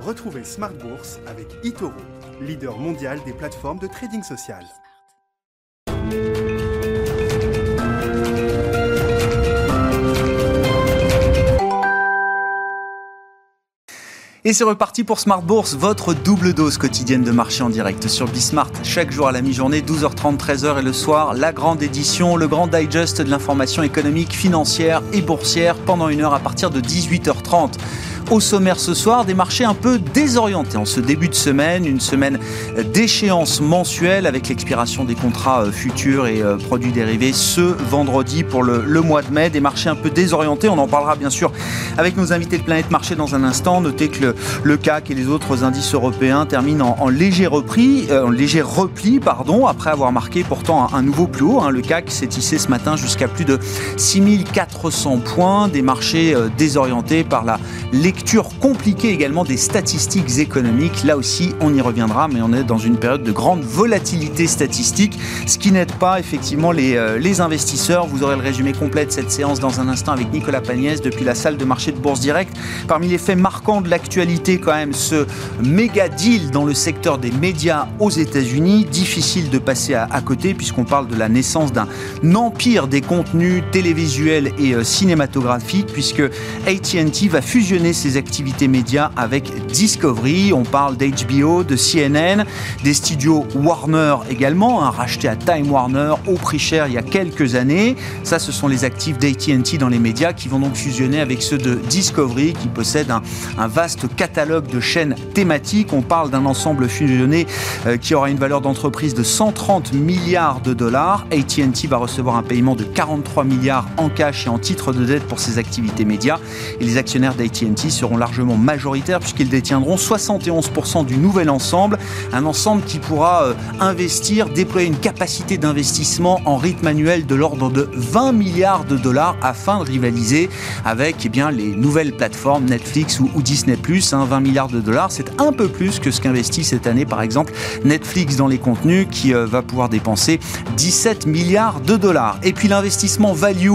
Retrouvez Smart Bourse avec eToro, leader mondial des plateformes de trading social. Et c'est reparti pour Smart Bourse, votre double dose quotidienne de marché en direct sur Bismart. Chaque jour à la mi-journée, 12h30, 13h et le soir, la grande édition, le grand digest de l'information économique, financière et boursière pendant une heure à partir de 18h30. Au sommaire ce soir, des marchés un peu désorientés en ce début de semaine, une semaine d'échéance mensuelle avec l'expiration des contrats euh, futurs et euh, produits dérivés ce vendredi pour le, mois de mai. Des marchés un peu désorientés, on en parlera bien sûr avec nos invités de Planète Marché dans un instant. Notez que le, CAC et les autres indices européens terminent en, léger repli, euh, léger repli pardon, après avoir marqué pourtant un, nouveau plus haut. Hein. Le CAC s'est tissé ce matin jusqu'à plus de 6400 points, des marchés désorientés par la lecture compliquée également des statistiques économiques. Là aussi, on y reviendra, mais on est dans une période de grande volatilité statistique, ce qui n'aide pas effectivement les, euh, les investisseurs. Vous aurez le résumé complet de cette séance dans un instant avec Nicolas Pagnès depuis la salle de marché de Bourse Direct. Parmi les faits marquants de l'actualité, quand même, ce méga deal dans le secteur des médias aux États-Unis. Difficile de passer à, côté puisqu'on parle de la naissance d'un empire des contenus télévisuels et euh, cinématographiques, puisque AT&T va fusionner ses activités médias avec Discovery. On parle d'HBO, de CNN, des studios Warner également, hein, rachetés à Time Warner au prix cher il y a quelques années. Ça, ce sont les actifs d'AT&T dans les médias qui vont donc fusionner avec ceux de Discovery qui possèdent un, vaste catalogue de chaînes thématiques. On parle d'un ensemble fusionné euh, qui aura une valeur d'entreprise de 130 milliards de dollars. AT&T va recevoir un paiement de 43 milliards en cash et en titre de dette pour ses activités médias. Et les actionnaires d'AT&T seront largement majoritaires puisqu'ils détiendront 71% du nouvel ensemble, un ensemble qui pourra euh, investir, déployer une capacité d'investissement en rythme annuel de l'ordre de 20 milliards de dollars afin de rivaliser avec eh bien, les nouvelles plateformes Netflix ou, Disney ⁇ 20 hein. milliards de dollars, c'est un peu plus que ce qu'investit cette année par exemple Netflix dans les contenus qui euh, va pouvoir dépenser 17 milliards de dollars. Et puis l'investissement value,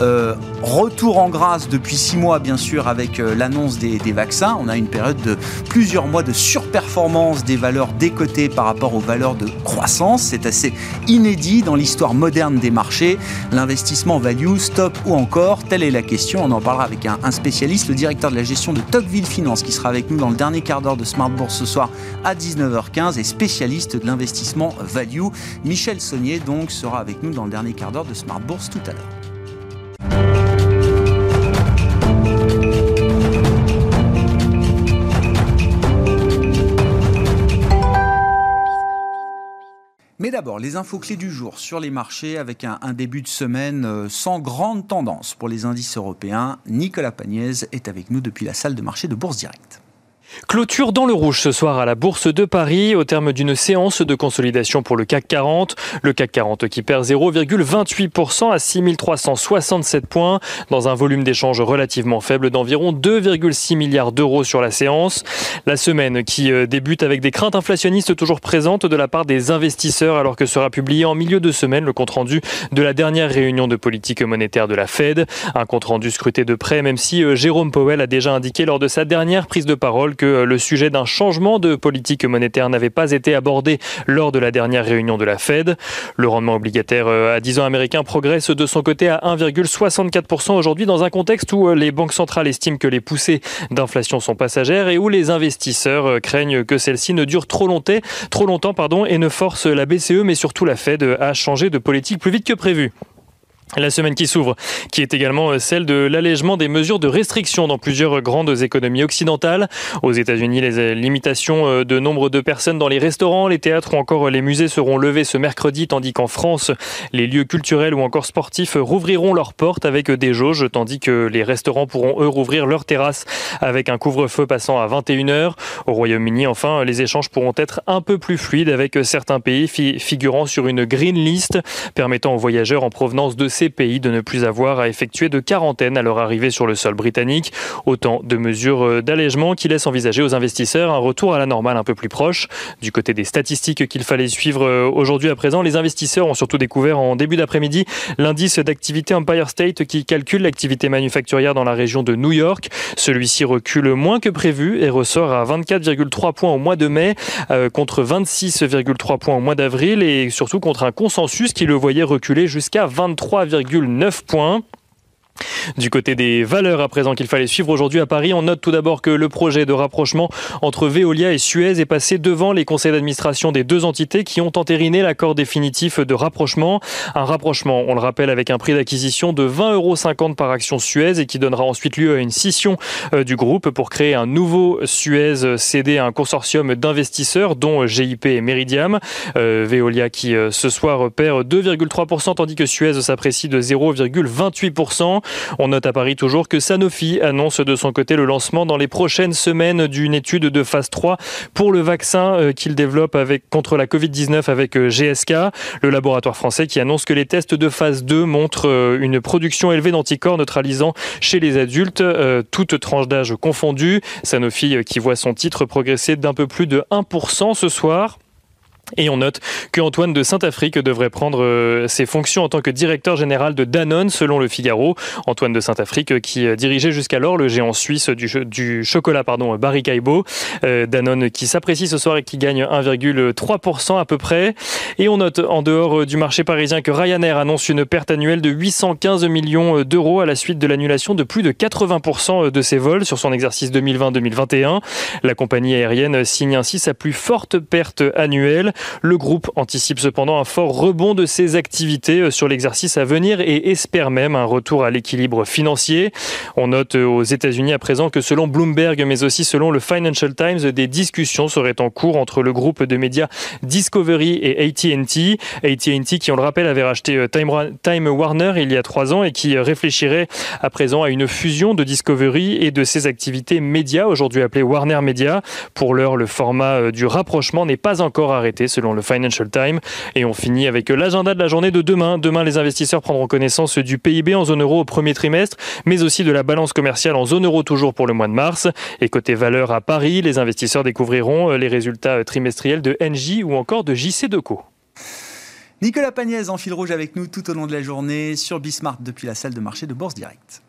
euh, retour en grâce depuis 6 mois bien sûr avec des, vaccins, on a une période de plusieurs mois de surperformance des valeurs décotées par rapport aux valeurs de croissance. C'est assez inédit dans l'histoire moderne des marchés. L'investissement value, stop ou encore, telle est la question. On en parlera avec un, spécialiste, le directeur de la gestion de Tocqueville Finance, qui sera avec nous dans le dernier quart d'heure de Smart Bourse ce soir à 19h15 et spécialiste de l'investissement value. Michel Saunier donc sera avec nous dans le dernier quart d'heure de Smart Bourse tout à l'heure. Les infos clés du jour sur les marchés avec un, début de semaine euh, sans grande tendance pour les indices européens. Nicolas Pagnès est avec nous depuis la salle de marché de Bourse Directe. Clôture dans le rouge ce soir à la Bourse de Paris au terme d'une séance de consolidation pour le CAC 40. Le CAC 40 qui perd 0,28% à 6367 points dans un volume d'échange relativement faible d'environ 2,6 milliards d'euros sur la séance. La semaine qui euh, débute avec des craintes inflationnistes toujours présentes de la part des investisseurs alors que sera publié en milieu de semaine le compte-rendu de la dernière réunion de politique monétaire de la Fed. Un compte-rendu scruté de près même si euh, Jérôme Powell a déjà indiqué lors de sa dernière prise de parole que euh, le sujet d'un changement de politique monétaire n'avait pas été abordé lors de la dernière réunion de la Fed. Le rendement obligataire euh, à 10 ans américain progresse de son côté à 1,64% aujourd'hui dans un contexte où euh, les banques centrales estiment que les poussées d'inflation sont passagères et où les investisseurs craignent que celle-ci ne dure trop longtemps, et ne force la BCE mais surtout la Fed à changer de politique plus vite que prévu. La semaine qui s'ouvre, qui est également euh, celle de l'allègement des mesures de restriction dans plusieurs grandes économies occidentales. Aux États-Unis, les euh, limitations euh, de nombre de personnes dans les restaurants, les théâtres ou encore les musées seront levées ce mercredi, tandis qu'en France, les lieux culturels ou encore sportifs rouvriront leurs portes avec des jauges, tandis que les restaurants pourront eux rouvrir leurs terrasses avec un couvre-feu passant à 21h. Au Royaume-Uni, enfin, les échanges pourront être un peu plus fluides avec certains pays figurant sur une green list permettant aux voyageurs en provenance de ces ces pays de ne plus avoir à effectuer de quarantaine à leur arrivée sur le sol britannique. Autant de mesures d'allègement qui laissent envisager aux investisseurs un retour à la normale un peu plus proche. Du côté des statistiques qu'il fallait suivre aujourd'hui à présent, les investisseurs ont surtout découvert en début d'après-midi l'indice d'activité Empire State qui calcule l'activité manufacturière dans la région de New York. Celui-ci recule moins que prévu et ressort à 24,3 points au mois de mai euh, contre 26,3 points au mois d'avril et surtout contre un consensus qui le voyait reculer jusqu'à 23,9 points. Du côté des valeurs à présent qu'il fallait suivre aujourd'hui à Paris, on note tout d'abord que le projet de rapprochement entre Veolia et Suez est passé devant les conseils d'administration des deux entités qui ont entériné l'accord définitif de rapprochement. Un rapprochement, on le rappelle, avec un prix d'acquisition de 20,50 euros par action Suez et qui donnera ensuite lieu à une scission euh, du groupe pour créer un nouveau Suez cédé à un consortium d'investisseurs dont GIP et Meridiam. Euh, Veolia qui euh, ce soir perd 2,3% tandis que Suez s'apprécie de 0,28%. On note à Paris toujours que Sanofi annonce de son côté le lancement dans les prochaines semaines d'une étude de phase 3 pour le vaccin euh, qu'il développe contre la Covid-19 avec euh, GSK, le laboratoire français qui annonce que les tests de phase 2 montrent euh, une production élevée d'anticorps neutralisant chez les adultes, toutes tranches d'âge confondues. Sanofi qui voit son titre progresser d'un peu plus de 1% ce soir. Et on note que Antoine de Saint-Afrique devrait prendre euh, ses fonctions en tant que directeur général de Danone, selon le Figaro. Antoine de Saint-Afrique euh, qui euh, dirigeait jusqu'alors le géant suisse du, chocolat, pardon, Barry Caibo. Danone qui s'apprécie ce soir et qui gagne 1,3% à peu près. Et on note en dehors du marché parisien que Ryanair annonce une perte annuelle de 815 millions d'euros à la suite de l'annulation de plus de 80% de ses vols sur son exercice 2020-2021. La compagnie aérienne signe ainsi sa plus forte perte annuelle. Le groupe anticipe cependant un fort rebond de ses activités euh, sur l'exercice à venir et espère même un retour à l'équilibre financier. On note euh, aux États-Unis à présent que selon Bloomberg, mais aussi selon le Financial Times, des discussions seraient en cours entre le groupe de médias Discovery et AT&T. AT&T, qui on le rappelle, avait racheté euh, Time Warner il y a trois ans et qui réfléchirait à présent à une fusion de Discovery et de ses activités médias, aujourd'hui appelées Warner Media. Pour l'heure, le format du rapprochement n'est pas encore arrêté selon le Financial Times. Et on finit avec l'agenda de la journée de demain. Demain, les investisseurs prendront connaissance du PIB en zone euro au premier trimestre, mais aussi de la balance commerciale en zone euro toujours pour le mois de mars. Et côté valeur à Paris, les investisseurs découvriront les résultats trimestriels de NJ ou encore de JC Deco. Nicolas Pagnès en fil rouge avec nous tout au long de la journée sur Bismart depuis la salle de marché de Bourse Direct.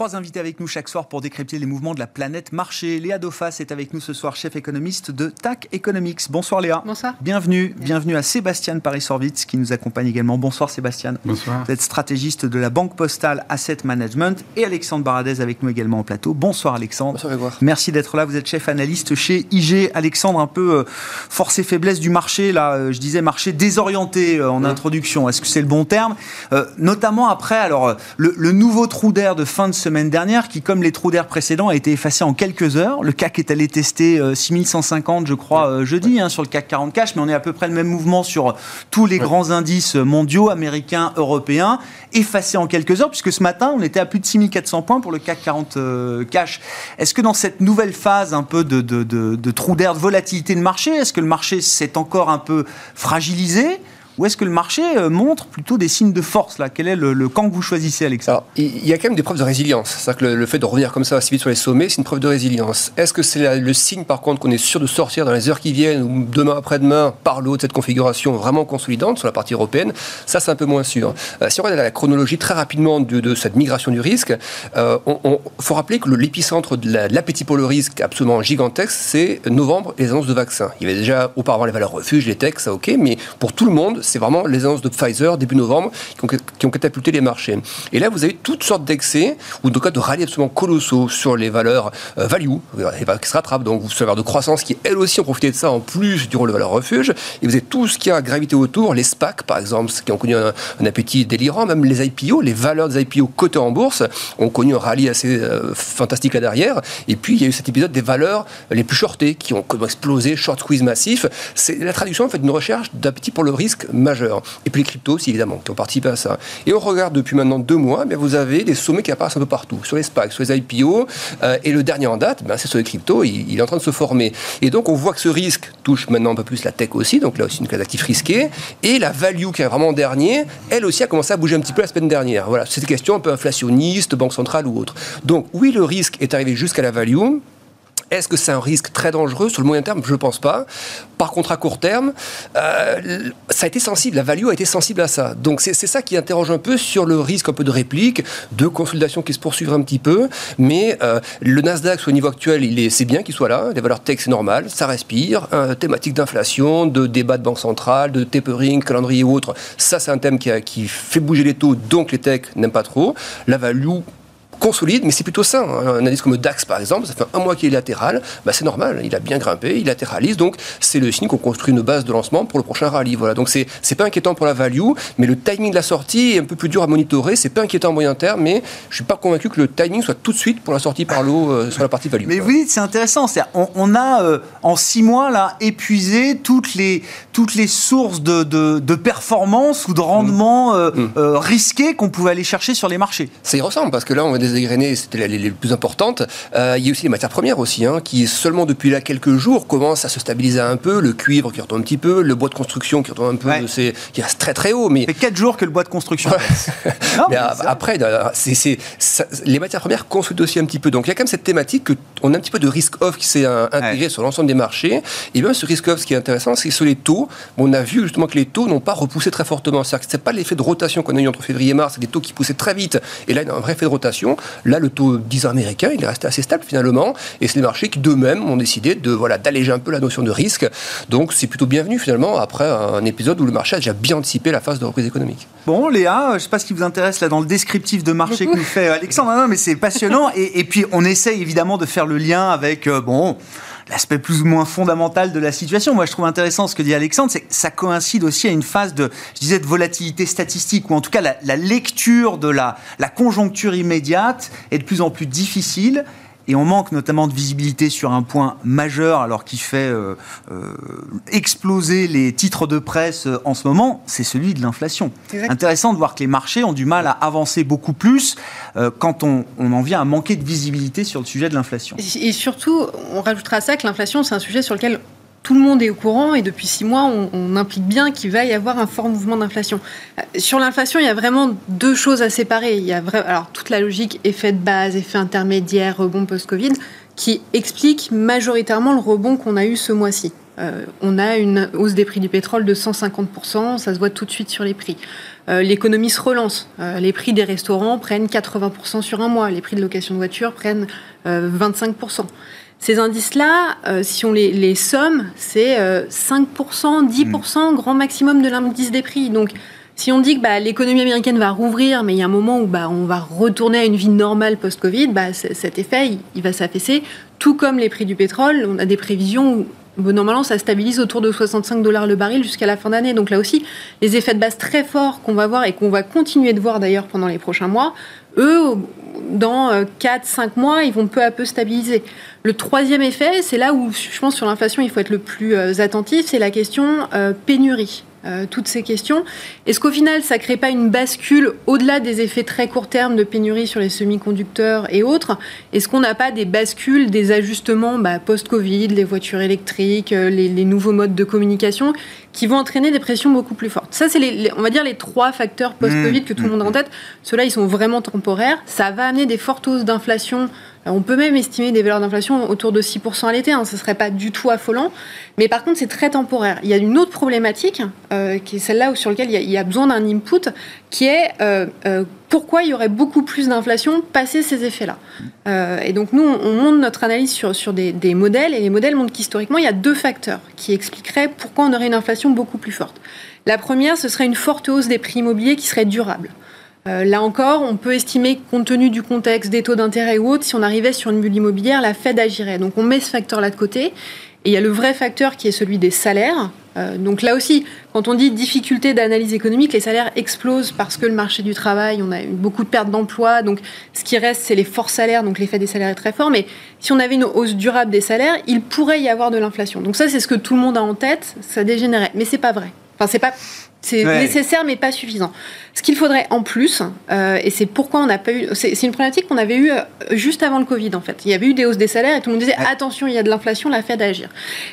Trois invités avec nous chaque soir pour décrypter les mouvements de la planète marché. Léa Dofas est avec nous ce soir, chef économiste de TAC Economics. Bonsoir Léa. Bonsoir. Bienvenue. Bienvenue à Sébastien Paris-Sorvitz qui nous accompagne également. Bonsoir Sébastien. Bonsoir. Vous êtes stratégiste de la Banque Postale Asset Management et Alexandre Baradez avec nous également en plateau. Bonsoir Alexandre. Bonsoir. Merci d'être là. Vous êtes chef analyste chez IG. Alexandre, un peu euh, force et faiblesse du marché. Là, euh, je disais marché désorienté euh, en introduction. Est-ce que c'est le bon terme? Notamment après, alors le, le nouveau trou d'air de fin de semaine dernière qui comme les trous d'air précédents, a été effacé en quelques heures. Le CAC est allé tester 6150, euh, je crois, euh, jeudi, hein, sur le CAC 40 cash, mais on est à peu près le même mouvement sur tous les grands indices mondiaux, américains, européens, effacé en quelques heures, puisque ce matin, on était à plus de 6400 points pour le CAC 40 euh, cash. Est-ce que dans cette nouvelle phase un peu de, de, de, de trou d'air, de volatilité de marché, est-ce que le marché s'est encore un peu fragilisé? Ou est-ce que le marché euh, montre plutôt des signes de force là? Quel est le, camp que vous choisissez, Alexandre Il y a quand même des preuves de résilience. C'est-à-dire que le, fait de revenir comme ça assez vite sur les sommets, c'est une preuve de résilience. Est-ce que c'est le signe, par contre, qu'on est sûr de sortir dans les heures qui viennent ou demain après-demain par le haut de cette configuration vraiment consolidante sur la partie européenne? Ça, c'est un peu moins sûr. Euh, si on regarde la chronologie très rapidement de, cette migration du risque, il euh, faut rappeler que l'épicentre de l'appétit pour le risque absolument gigantesque, c'est novembre les annonces de vaccins. Il y avait déjà auparavant les valeurs refuges, les techs, ça ok, mais pour tout le monde, c'est vraiment les annonces de Pfizer début novembre qui ont, catapulté les marchés. Et là, vous avez toutes sortes d'excès, ou tout cas de rallyes absolument colossaux sur les valeurs euh, value, valeurs qui se rattrapent, donc vous avez de croissance qui, elles aussi, ont profité de ça en plus du rôle de valeur refuge. Et vous avez tout ce qui a gravité autour, les SPAC par exemple, qui ont connu un, appétit délirant, même les IPO, les valeurs des IPO cotées en bourse ont connu un rallye assez euh, fantastique là derrière. Et puis, il y a eu cet épisode des valeurs les plus shortées qui ont explosé, short squeeze massif. C'est la traduction en fait d'une recherche d'appétit pour le risque majeur. Et puis les cryptos aussi, évidemment, qui ont participé à ça. Et on regarde depuis maintenant deux mois, mais vous avez des sommets qui apparaissent un peu partout, sur les SPAC, sur les IPO, euh, et le dernier en date, ben, c'est sur les cryptos, il, est en train de se former. Et donc on voit que ce risque touche maintenant un peu plus la tech aussi, donc là aussi une classe d'actifs risquée, et la value qui est vraiment en dernier, elle aussi a commencé à bouger un petit peu la semaine dernière. Voilà, c'est une question un peu inflationniste, banque centrale ou autre. Donc oui, le risque est arrivé jusqu'à la value, est-ce que c'est un risque très dangereux sur le moyen terme? Je ne pense pas. Par contre, à court terme, euh, ça a été sensible, la value a été sensible à ça. Donc c'est ça qui interroge un peu sur le risque un peu de réplique, de consolidation qui se poursuivra un petit peu. Mais euh, le Nasdaq, au niveau actuel, c'est bien qu'il soit là. Les valeurs tech, c'est normal, ça respire. thématique d'inflation, de débat de banque centrale, de tapering, calendrier ou autre. Ça, c'est un thème qui, fait bouger les taux, donc les techs n'aiment pas trop. La value consolide, mais c'est plutôt sain. Un indice comme le DAX, par exemple, ça fait un mois qu'il est latéral, bah, c'est normal, il a bien grimpé, il latéralise, donc c'est le signe qu'on construit une base de lancement pour le prochain rallye. Voilà, donc c'est c'est pas inquiétant pour la value, mais le timing de la sortie est un peu plus dur à monitorer. C'est pas inquiétant à moyen terme, mais je suis pas convaincu que le timing soit tout de suite pour la sortie par l'eau euh, sur la partie value. Mais vous dites, c'est intéressant, on, on, a euh, en six mois là épuisé toutes les toutes les sources de, de, performance ou de rendement euh, mmh. risqués qu'on pouvait aller chercher sur les marchés. Ça y ressemble parce que là on va des égrenées, c'était les, plus importantes. Euh, il y a aussi les matières premières aussi, hein, qui seulement depuis là quelques jours commencent à se stabiliser un peu. Le cuivre qui retombe un petit peu, le bois de construction qui retombe un peu, c'est, qui reste très très haut. Mais ça fait 4 jours que le bois de construction. mais après, c'est, les matières premières consultent aussi un petit peu. Donc il y a quand même cette thématique qu'on a un petit peu de risk off qui s'est euh, intégré sur l'ensemble des marchés. Et même ce risk off, ce qui est intéressant, c'est que sur les taux, on a vu justement que les taux n'ont pas repoussé très fortement. C'est-à-dire que c'est pas l'effet de rotation qu'on a eu entre février et mars, c'est des taux qui poussaient très vite. Et là, il y a un vrai effet de rotation. Là, le taux 10 ans américain, il est resté assez stable finalement. Et c'est les marchés qui d'eux-mêmes ont décidé de voilà d'alléger un peu la notion de risque. Donc c'est plutôt bienvenu finalement après un épisode où le marché a déjà bien anticipé la phase de reprise économique. Bon, Léa, je ne sais pas ce qui vous intéresse là dans le descriptif de marché que nous fait Alexandre. Non, mais c'est passionnant. et, puis on essaye évidemment de faire le lien avec euh, bon l'aspect plus ou moins fondamental de la situation. Moi, je trouve intéressant ce que dit Alexandre, c'est que ça coïncide aussi à une phase de, je disais, de volatilité statistique, ou en tout cas la, lecture de la, la conjoncture immédiate est de plus en plus difficile et on manque notamment de visibilité sur un point majeur, alors qui fait euh, euh, exploser les titres de presse euh, en ce moment, c'est celui de l'inflation. Intéressant de voir que les marchés ont du mal à avancer beaucoup plus quand on, on, en vient à manquer de visibilité sur le sujet de l'inflation. Et surtout, on rajoutera à ça que l'inflation, c'est un sujet sur lequel tout le monde est au courant et depuis six mois, on, implique bien qu'il va y avoir un fort mouvement d'inflation. Euh, sur l'inflation, il y a vraiment deux choses à séparer. Il y a toute la logique effet de base, effet intermédiaire, rebond post-Covid, qui explique majoritairement le rebond qu'on a eu ce mois-ci. Euh, on a une hausse des prix du pétrole de 150%, ça se voit tout de suite sur les prix. Euh, l'économie se relance. les prix des restaurants prennent 80% sur un mois, les prix de location de voiture prennent 25%. Ces indices-là, euh, si on les, somme, c'est 5%, euh, 10% grand maximum de l'indice des prix. Donc, si on dit que bah, l'économie américaine va rouvrir, mais il y a un moment où bah, on va retourner à une vie normale post-Covid, bah, cet effet, il, va s'affaisser. Tout comme les prix du pétrole, on a des prévisions où normalement, ça stabilise autour de 65 dollars le baril jusqu'à la fin d'année. Donc là aussi, les effets de base très forts qu'on va voir et qu'on va continuer de voir d'ailleurs pendant les prochains mois, eux, dans 4-5 euh, mois, ils vont peu à peu stabiliser. Le troisième effet, c'est là où je pense sur l'inflation, il faut être le plus euh, attentif, c'est la question euh, pénurie. Toutes ces questions. Est-ce qu'au final, ça ne crée pas une bascule au-delà des effets très court terme de pénurie sur les semi-conducteurs et autres? Est-ce qu'on n'a pas des bascules, des ajustements bah, post-Covid, les voitures électriques, les, nouveaux modes de communication qui vont entraîner des pressions beaucoup plus fortes? Ça, c'est, les, on va dire, les trois facteurs post-Covid mmh. que tout le monde a en mmh. tête. Ceux-là, ils sont vraiment temporaires. Ça va amener des fortes hausses d'inflation. Euh, on peut même estimer des valeurs d'inflation autour de 6% à l'été. Hein. Ce ne serait pas du tout affolant. Mais par contre, c'est très temporaire. Il y a une autre problématique, euh, qui est celle-là sur laquelle il y, a, besoin d'un input, qui est euh, pourquoi il y aurait beaucoup plus d'inflation passé ces effets-là. et donc, nous, on, monte notre analyse sur, des, des modèles. Et les modèles montrent qu'historiquement, il y a deux facteurs qui expliqueraient pourquoi on aurait une inflation beaucoup plus forte. La première, ce serait une forte hausse des prix immobiliers qui serait durable. Euh, là encore, on peut estimer, compte tenu du contexte des taux d'intérêt ou autres, si on arrivait sur une bulle immobilière, la Fed agirait. Donc on met ce facteur-là de côté. Et il y a le vrai facteur qui est celui des salaires. Euh, donc là aussi, quand on dit difficulté d'analyse économique, les salaires explosent parce que le marché du travail, on a eu beaucoup de pertes d'emplois. Donc ce qui reste, c'est les forts salaires. Donc l'effet des salaires est très fort. Mais si on avait une hausse durable des salaires, il pourrait y avoir de l'inflation. Donc ça, c'est ce que tout le monde a en tête. Ça dégénérait. Mais c'est pas vrai. Enfin, c'est pas C'est nécessaire mais pas suffisant. Ce qu'il faudrait en plus, euh, et c'est pourquoi on n'a pas eu, c'est une problématique qu'on avait eue euh, juste avant le Covid en fait. Il y avait eu des hausses des salaires et tout le monde disait attention, il y a de l'inflation, la Fed agir.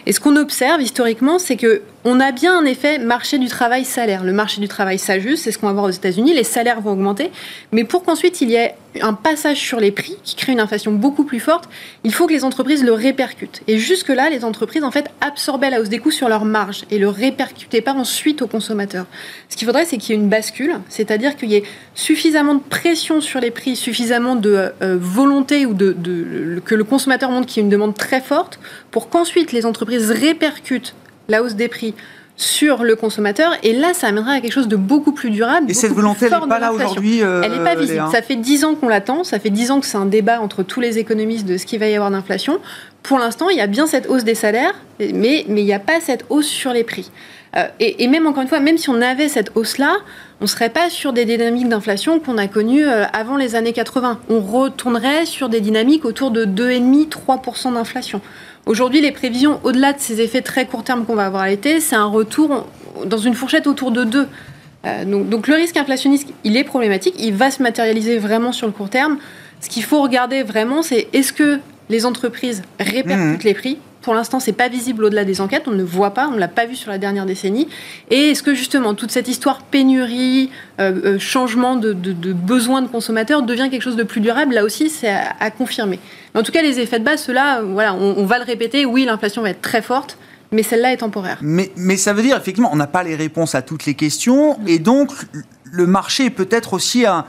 Et ce qu'on observe historiquement, c'est que on a bien un effet marché du travail salaire. Le marché du travail s'ajuste, c'est ce qu'on va voir aux États-Unis. Les salaires vont augmenter, mais pour qu'ensuite il y ait un passage sur les prix qui crée une inflation beaucoup plus forte, il faut que les entreprises le répercutent. Et jusque là, les entreprises en fait absorbaient la hausse des coûts sur leur marge et le répercutaient pas ensuite aux consommateurs. Ce qu'il faudrait, c'est qu'il y ait une bascule c'est-à-dire qu'il y ait suffisamment de pression sur les prix, suffisamment de euh, volonté ou de, que le consommateur montre qu'il y a une demande très forte pour qu'ensuite les entreprises répercutent la hausse des prix sur le consommateur. Et là, ça amènera à quelque chose de beaucoup plus durable. Et cette volonté, elle n'est pas là aujourd'hui euh, Elle n'est pas visible. Ça fait dix ans qu'on l'attend. Ça fait dix ans que c'est un débat entre tous les économistes de ce qu'il va y avoir d'inflation. Pour l'instant, il y a bien cette hausse des salaires, mais il n'y a pas cette hausse sur les prix. Euh, et, et, même, encore une fois, même si on avait cette hausse-là, on ne serait pas sur des dynamiques d'inflation qu'on a connues euh, avant les années 80. On retournerait sur des dynamiques autour de 2,5-3% d'inflation. Aujourd'hui, les prévisions, au-delà de ces effets très court terme qu'on va avoir à l'été, c'est un retour dans une fourchette autour de 2. Euh, donc, donc, le risque inflationniste, il est problématique, il va se matérialiser vraiment sur le court terme. Ce qu'il faut regarder vraiment, c'est est-ce que les entreprises répercutent mmh. les prix pour l'instant, c'est pas visible au-delà des enquêtes. On ne voit pas, on ne l'a pas vu sur la dernière décennie. Et est-ce que justement toute cette histoire pénurie, euh, euh, changement de, besoins de consommateurs devient quelque chose de plus durable? Là aussi, c'est à, confirmer. en tout cas, les effets de base, ceux-là, voilà, on, va le répéter. Oui, l'inflation va être très forte. Mais celle-là est temporaire. Mais, mais ça veut dire, effectivement, on n'a pas les réponses à toutes les questions. Et donc, le marché est peut-être aussi un,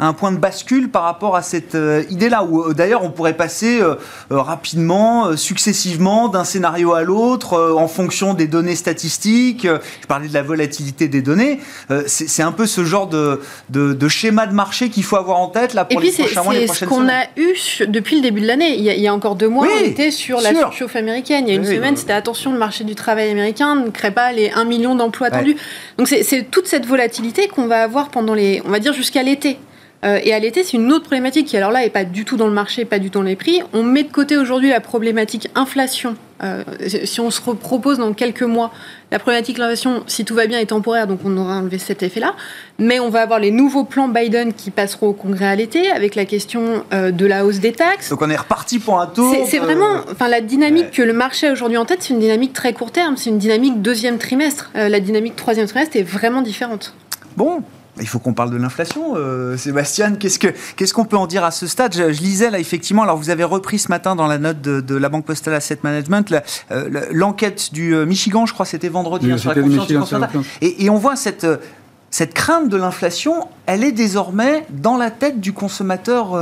un point de bascule par rapport à cette euh, idée-là, où euh, d'ailleurs on pourrait passer euh, rapidement, successivement, d'un scénario à l'autre, en fonction des données statistiques. Je parlais de la volatilité des données. c'est un peu ce genre de, de, schéma de marché qu'il faut avoir en tête là, pour les prochains mois, les prochaines semaines. C'est ce qu'on a eu depuis le début de l'année. Il, y a encore deux mois, on était sur la surchauffe américaine. Il y a une semaine, c'était attention, le marché du travail américain ne crée pas les 1 million d'emplois attendus. Donc c'est toute cette volatilité qu'on va avoir pendant les, on va dire jusqu'à l'été. Euh, et à l'été, c'est une autre problématique qui, alors là, n'est pas du tout dans le marché, pas du tout dans les prix. On met de côté aujourd'hui la problématique inflation. Euh, si on se propose dans quelques mois, la problématique inflation, si tout va bien, est temporaire, donc on aura enlevé cet effet-là. Mais on va avoir les nouveaux plans Biden qui passeront au Congrès à l'été, avec la question euh, de la hausse des taxes. Donc on est reparti pour un tour. C'est vraiment, enfin, la dynamique que le marché a aujourd'hui en tête, c'est une dynamique très court terme, c'est une dynamique deuxième trimestre. la dynamique troisième trimestre est vraiment différente. Bon, il faut qu'on parle de l'inflation, euh, Sébastien. Qu'est-ce qu'on ce qu'on peut en dire à ce stade je, lisais là effectivement. Alors vous avez repris ce matin dans la note de, la Banque Postale Asset Management euh, l'enquête du euh, Michigan, je crois, c'était vendredi hein, sur la confiance et, et, on voit cette cette crainte de l'inflation, elle est désormais dans la tête du consommateur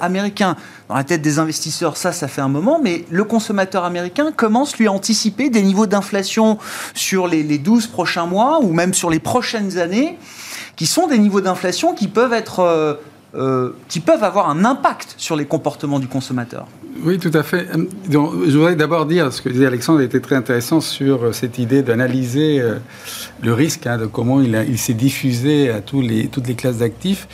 américain. Dans la tête des investisseurs, ça, ça fait un moment, mais le consommateur américain commence lui à anticiper des niveaux d'inflation sur les, les 12 prochains mois ou même sur les prochaines années qui sont des niveaux d'inflation qui peuvent être euh, euh, qui peuvent avoir un impact sur les comportements du consommateur. Oui, tout à fait. Donc, je voudrais d'abord dire, ce que disait Alexandre était très intéressant sur euh, cette idée d'analyser le risque, hein, de comment il, s'est diffusé à toutes les classes d'actifs.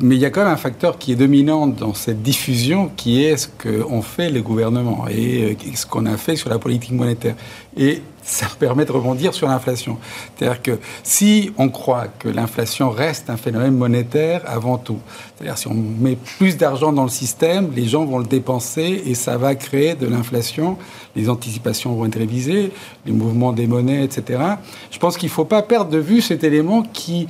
Mais il y a quand même un facteur qui est dominant dans cette diffusion, qui est ce qu'ont fait les gouvernements et ce qu'on a fait sur la politique monétaire. Et ça permet de rebondir sur l'inflation. C'est-à-dire que si on croit que l'inflation reste un phénomène monétaire avant tout, c'est-à-dire si on met plus d'argent dans le système, les gens vont le dépenser et ça va créer de l'inflation, les anticipations vont être révisées, les mouvements des monnaies, etc. Je pense qu'il ne faut pas perdre de vue cet élément qui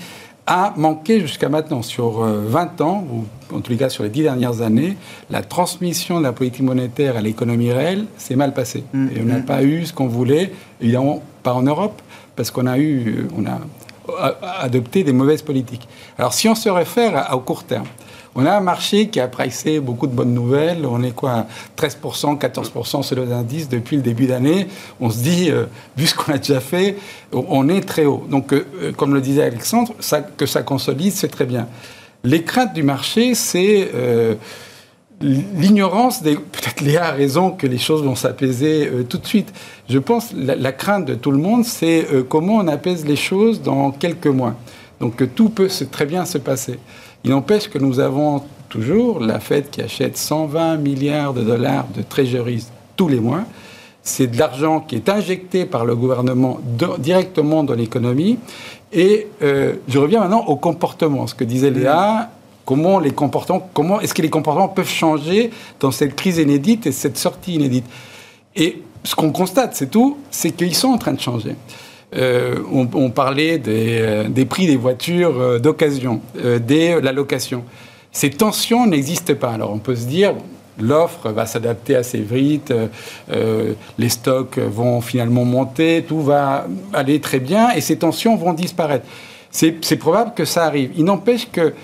a manqué jusqu'à maintenant. Sur 20 euh, ans, ou en tous les cas sur les 10 dernières années, la transmission de la politique monétaire à l'économie réelle s'est mal passée. Mm. Et on n'a pas eu ce qu'on voulait, évidemment pas en Europe, parce qu'on a eu, on a adopté des mauvaises politiques. Alors si on se réfère au court terme, on a un marché qui a pricé beaucoup de bonnes nouvelles. On est quoi 13%, 14% sur les indices depuis le début d'année. On se dit, euh, vu ce qu'on a déjà fait, on est très haut. Donc, euh, euh, comme le disait Alexandre, ça, que ça consolide, c'est très bien. Les craintes du marché, c'est l'ignorance des. Peut-être Léa a raison que les choses vont s'apaiser tout de suite. Je pense la, la crainte de tout le monde, c'est comment on apaise les choses dans quelques mois. Donc tout peut très bien se passer. Il n'empêche que nous avons toujours la Fed qui achète 120 milliards de dollars de treasuries tous les mois. c'est de l'argent qui est injecté par le gouvernement directement dans l'économie. Et euh, je reviens maintenant au comportement, ce que disait. Léa. Comment les comportements, comment est-ce que les comportements peuvent changer dans cette crise inédite et cette sortie inédite? Et ce qu'on constate, c'est tout, c'est qu'ils sont en train de changer. Euh, on, parlait des, euh, des, prix des voitures d'occasion, de la location. Ces tensions n'existent pas. Alors on peut se dire, l'offre va s'adapter vite, euh, euh, les stocks vont finalement monter, tout va aller très bien et ces tensions vont disparaître. C'est probable que ça arrive. Il n'empêche que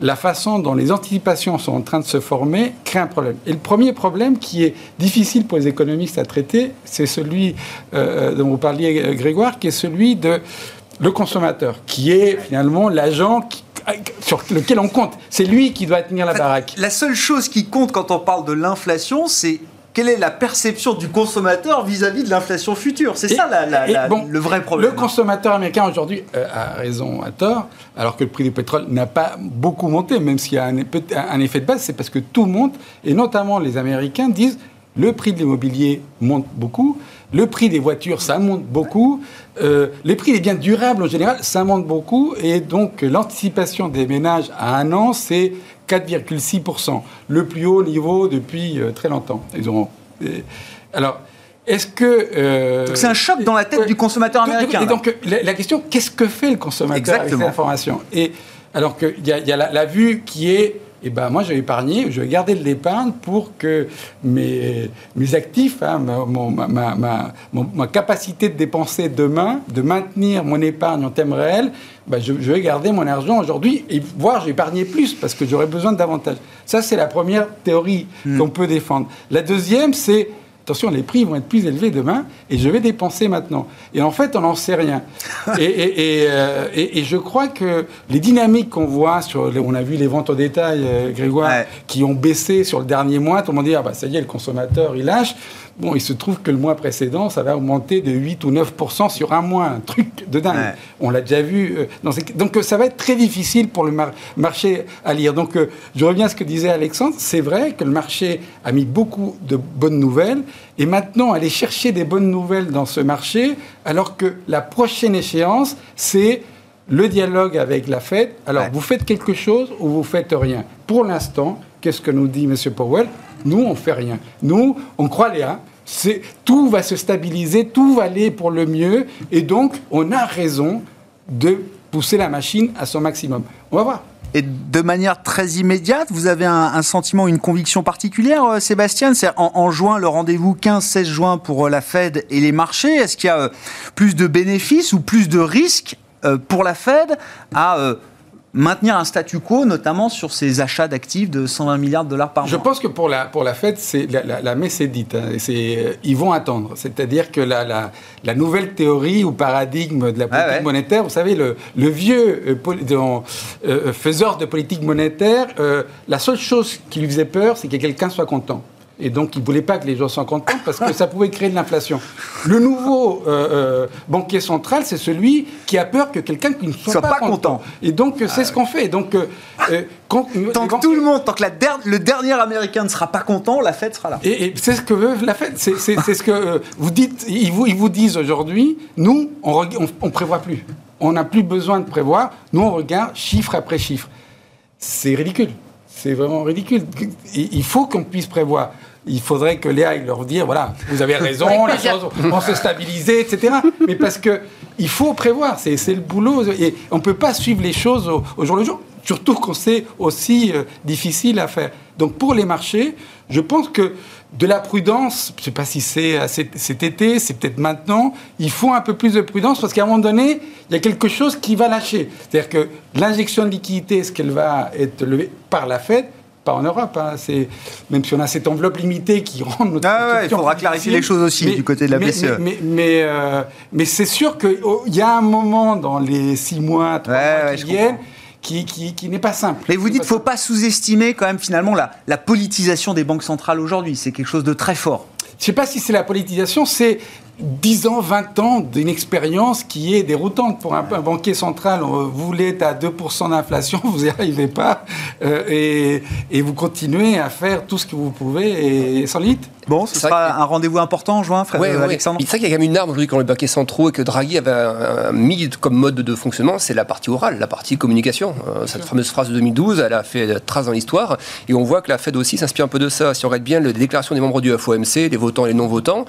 la façon dont les anticipations sont en train de se former crée un problème. Et le premier problème qui est difficile pour les économistes à traiter, c'est celui euh, dont vous parliez, Grégoire, qui est celui de le consommateur, qui est finalement l'agent qui sur lequel on compte. C'est lui qui doit tenir la baraque. La seule chose qui compte quand on parle de l'inflation, c'est quelle est la perception du consommateur vis-à-vis de l'inflation future? C'est ça le vrai problème. Le consommateur américain aujourd'hui euh, a raison, à tort, alors que le prix du pétrole n'a pas beaucoup monté, même s'il y a un, un effet de base, c'est parce que tout monte, et notamment les Américains disent le prix de l'immobilier monte beaucoup, le prix des voitures, ça monte beaucoup. Euh, les prix des biens durables en général, ça monte beaucoup. Et donc, l'anticipation des ménages à un an, c'est 4,6%. Le plus haut niveau depuis euh, très longtemps. Ils ont, alors, est-ce que. c'est un choc dans la tête du consommateur américain. Et donc, la, question, qu'est-ce que fait le consommateur avec cette information? Et alors qu'il y a, y a la, vue qui est eh ben moi, je vais épargner, je vais garder de l'épargne pour que mes, mes actifs, hein, ma, ma, ma, capacité de dépenser demain, de maintenir mon épargne en thème réel, ben je, vais garder mon argent aujourd'hui et voir, j'ai épargné plus parce que j'aurais besoin de davantage. Ça, c'est la première théorie hmm. qu'on peut défendre. La deuxième, c'est attention, les prix vont être plus élevés demain et je vais dépenser maintenant. Et en fait, on n'en sait rien. Euh, et, je crois que les dynamiques qu'on voit, sur on a vu les ventes au détail, euh, Grégoire, qui ont baissé sur le dernier mois, tout le monde dit, ah bah ça y est, le consommateur, il lâche. Bon, il se trouve que le mois précédent, ça va augmenter de 8 ou 9% sur un mois, un truc de dingue. On l'a déjà vu. Euh, donc ça va être très difficile pour le marché à lire. Donc euh, je reviens à ce que disait Alexandre. C'est vrai que le marché a mis beaucoup de bonnes nouvelles. Et maintenant, aller chercher des bonnes nouvelles dans ce marché, alors que la prochaine échéance, c'est le dialogue avec la Fed. Alors, vous faites quelque chose ou vous faites rien? Pour l'instant, qu'est-ce que nous dit M. Powell? Nous, on fait rien. Nous, on croit Léa. C'est, tout va se stabiliser, tout va aller pour le mieux, et donc on a raison de pousser la machine à son maximum. On va voir. Et de manière très immédiate, vous avez un, sentiment, une conviction particulière, euh, Sébastien? C'est en, juin, le rendez-vous 15-16 juin pour euh, la Fed et les marchés. Est-ce qu'il y a euh, plus de bénéfices ou plus de risques pour la Fed maintenir un statu quo, notamment sur ces achats d'actifs de 120 milliards de dollars par mois Je pense que pour la, pour la Fed, c'est, la, la, messe est dite. Hein, c'est, euh, ils vont attendre. C'est-à-dire que la, la, la, nouvelle théorie ou paradigme de la ah politique monétaire, vous savez, le, le vieux euh, euh, faiseur de politique monétaire, la seule chose qui lui faisait peur, c'est que quelqu'un soit content. Et donc, il ne voulait pas que les gens soient contents parce que ça pouvait créer de l'inflation. Le nouveau euh, euh, banquier central, c'est celui qui a peur que quelqu'un ne soit, pas, content. Et donc, c'est ce qu'on fait. Donc, euh, quand, tant que tout le monde, tant que la le dernier Américain ne sera pas content, la fête sera là. Et, c'est ce que veut la fête. C'est ce que vous dites. Ils vous, ils vous disent aujourd'hui, nous, on ne prévoit plus. On n'a plus besoin de prévoir. Nous, on regarde chiffre après chiffre. C'est ridicule. C'est vraiment ridicule. Il faut qu'on puisse prévoir. Il faudrait que Léa leur dire voilà, vous avez raison, les choses vont se stabiliser, etc. Mais parce que il faut prévoir, c'est le boulot. Et on ne peut pas suivre les choses au, jour le jour, surtout quand c'est aussi euh, difficile à faire. Donc pour les marchés, je pense que de la prudence, je ne sais pas si c'est cet été, c'est peut-être maintenant, il faut un peu plus de prudence parce qu'à un moment donné, il y a quelque chose qui va lâcher. C'est-à-dire que l'injection de liquidité, est-ce qu'elle va être levée par la Fed? Pas en Europe. Hein. C'est même si on a cette enveloppe limitée qui rend notre. Ah il faudra clarifier les choses aussi du côté de la BCE. Mais, mais, euh, mais, c'est sûr qu'il oh, y a un moment dans les six mois, trois mois qui viennent qui, n'est pas simple. Mais vous dites qu'il ne faut pas sous-estimer quand même finalement la, la politisation des banques centrales aujourd'hui. C'est quelque chose de très fort. Je ne sais pas si c'est la politisation, c'est 10 ans, 20 ans d'une expérience qui est déroutante pour un, banquier central. Vous voulez à 2% d'inflation, vous n'y arrivez pas, euh, et, et, vous continuez à faire tout ce que vous pouvez et sans limite. Bon, ce sera un rendez-vous important en juin, frère ouais, Alexandre. C'est vrai qu'il y a quand même une arme aujourd'hui quand les banquiers centraux et que Draghi avait mis comme mode de fonctionnement, c'est la partie orale, la partie communication. Euh, cette fameuse phrase de 2012, elle a fait trace dans l'histoire, et on voit que la Fed aussi s'inspire un peu de ça. Si on regarde bien les déclarations des membres du FOMC, les votants et les non-votants,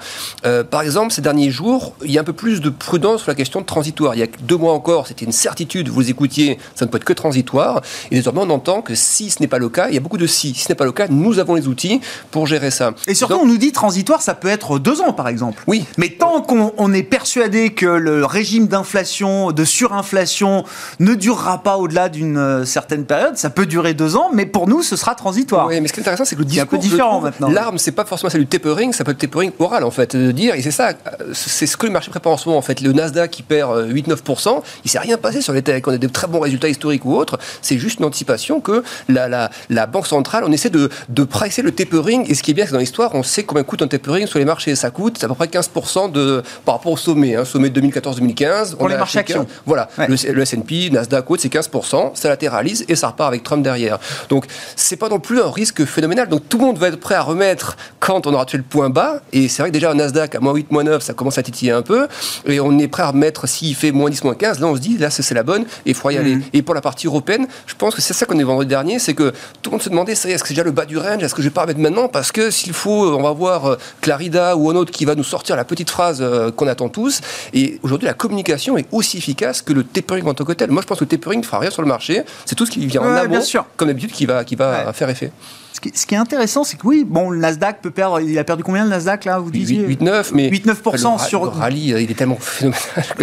euh, par exemple, ces derniers jours, il y a un peu plus de prudence sur la question de transitoire. Il y a deux mois encore, c'était une certitude, vous écoutiez, ça ne peut être que transitoire. Et désormais, on entend que si ce n'est pas le cas, il y a beaucoup de si. Si ce n'est pas le cas, nous avons les outils pour gérer ça. Et surtout, on nous dit transitoire, ça peut être deux ans, par exemple. Oui. Mais tant qu'on est persuadé que le régime d'inflation, de surinflation, ne durera pas au-delà d'une euh, certaine période, ça peut durer deux ans, mais pour nous, ce sera transitoire. Oui, mais ce qui est intéressant, c'est que le discours. un peu différent maintenant. L'arme, c'est pas forcément celle du tapering, ça peut être tapering oral, en fait, de dire, et c'est ça, c'est ce que le marché prépare en ce moment, en fait. Le Nasdaq qui perd 8-9%, euh, il s'est rien passé sur les techs. On a des très bons résultats historiques ou autres. C'est juste une anticipation que la, la, la, Banque centrale, on essaie de, de pricer le tapering. Et ce qui est bien, c'est dans l'histoire, on sait combien coûte un tapering sur les marchés. Ça coûte à peu près 15% de, par rapport au sommet. Hein, sommet 2014-2015. Pour les marchés actions. Voilà. Le, le S&P, Nasdaq, c'est 15%. Ça latéralise et ça repart avec Trump derrière. Donc, c'est pas non plus un risque phénoménal. Donc, tout le monde va être prêt à remettre quand on aura tué le point bas. Et c'est vrai que déjà, un Nasdaq à moins 8, moins 9, ça commence à titiller un peu. Et on est prêt à remettre s'il fait moins 10, moins 15. Là, on se dit, là, c'est la bonne et il faut y aller. Mhm. Et pour la partie européenne, je pense que c'est ça qu'on est vendredi dernier, c'est que tout le monde se demandait, est-ce que c'est déjà le bas du range? Est-ce que je vais pas remettre maintenant? Parce que s'il faut, on va voir euh, Clarida ou un autre qui va nous sortir la petite phrase euh, qu'on attend tous. Et aujourd'hui, la communication est aussi efficace que le tapering en tant que tel. Moi, je pense que le tapering ne fera rien sur le marché. C'est tout ce qui vient en amont, comme d'habitude, qui va, qui va faire effet. Ce qui, est intéressant, c'est que oui, bon, le Nasdaq peut perdre. Il a perdu combien le Nasdaq là Vous disiez? 8-9, mais 8-9% sur. Le rallye, il est tellement phénoménal.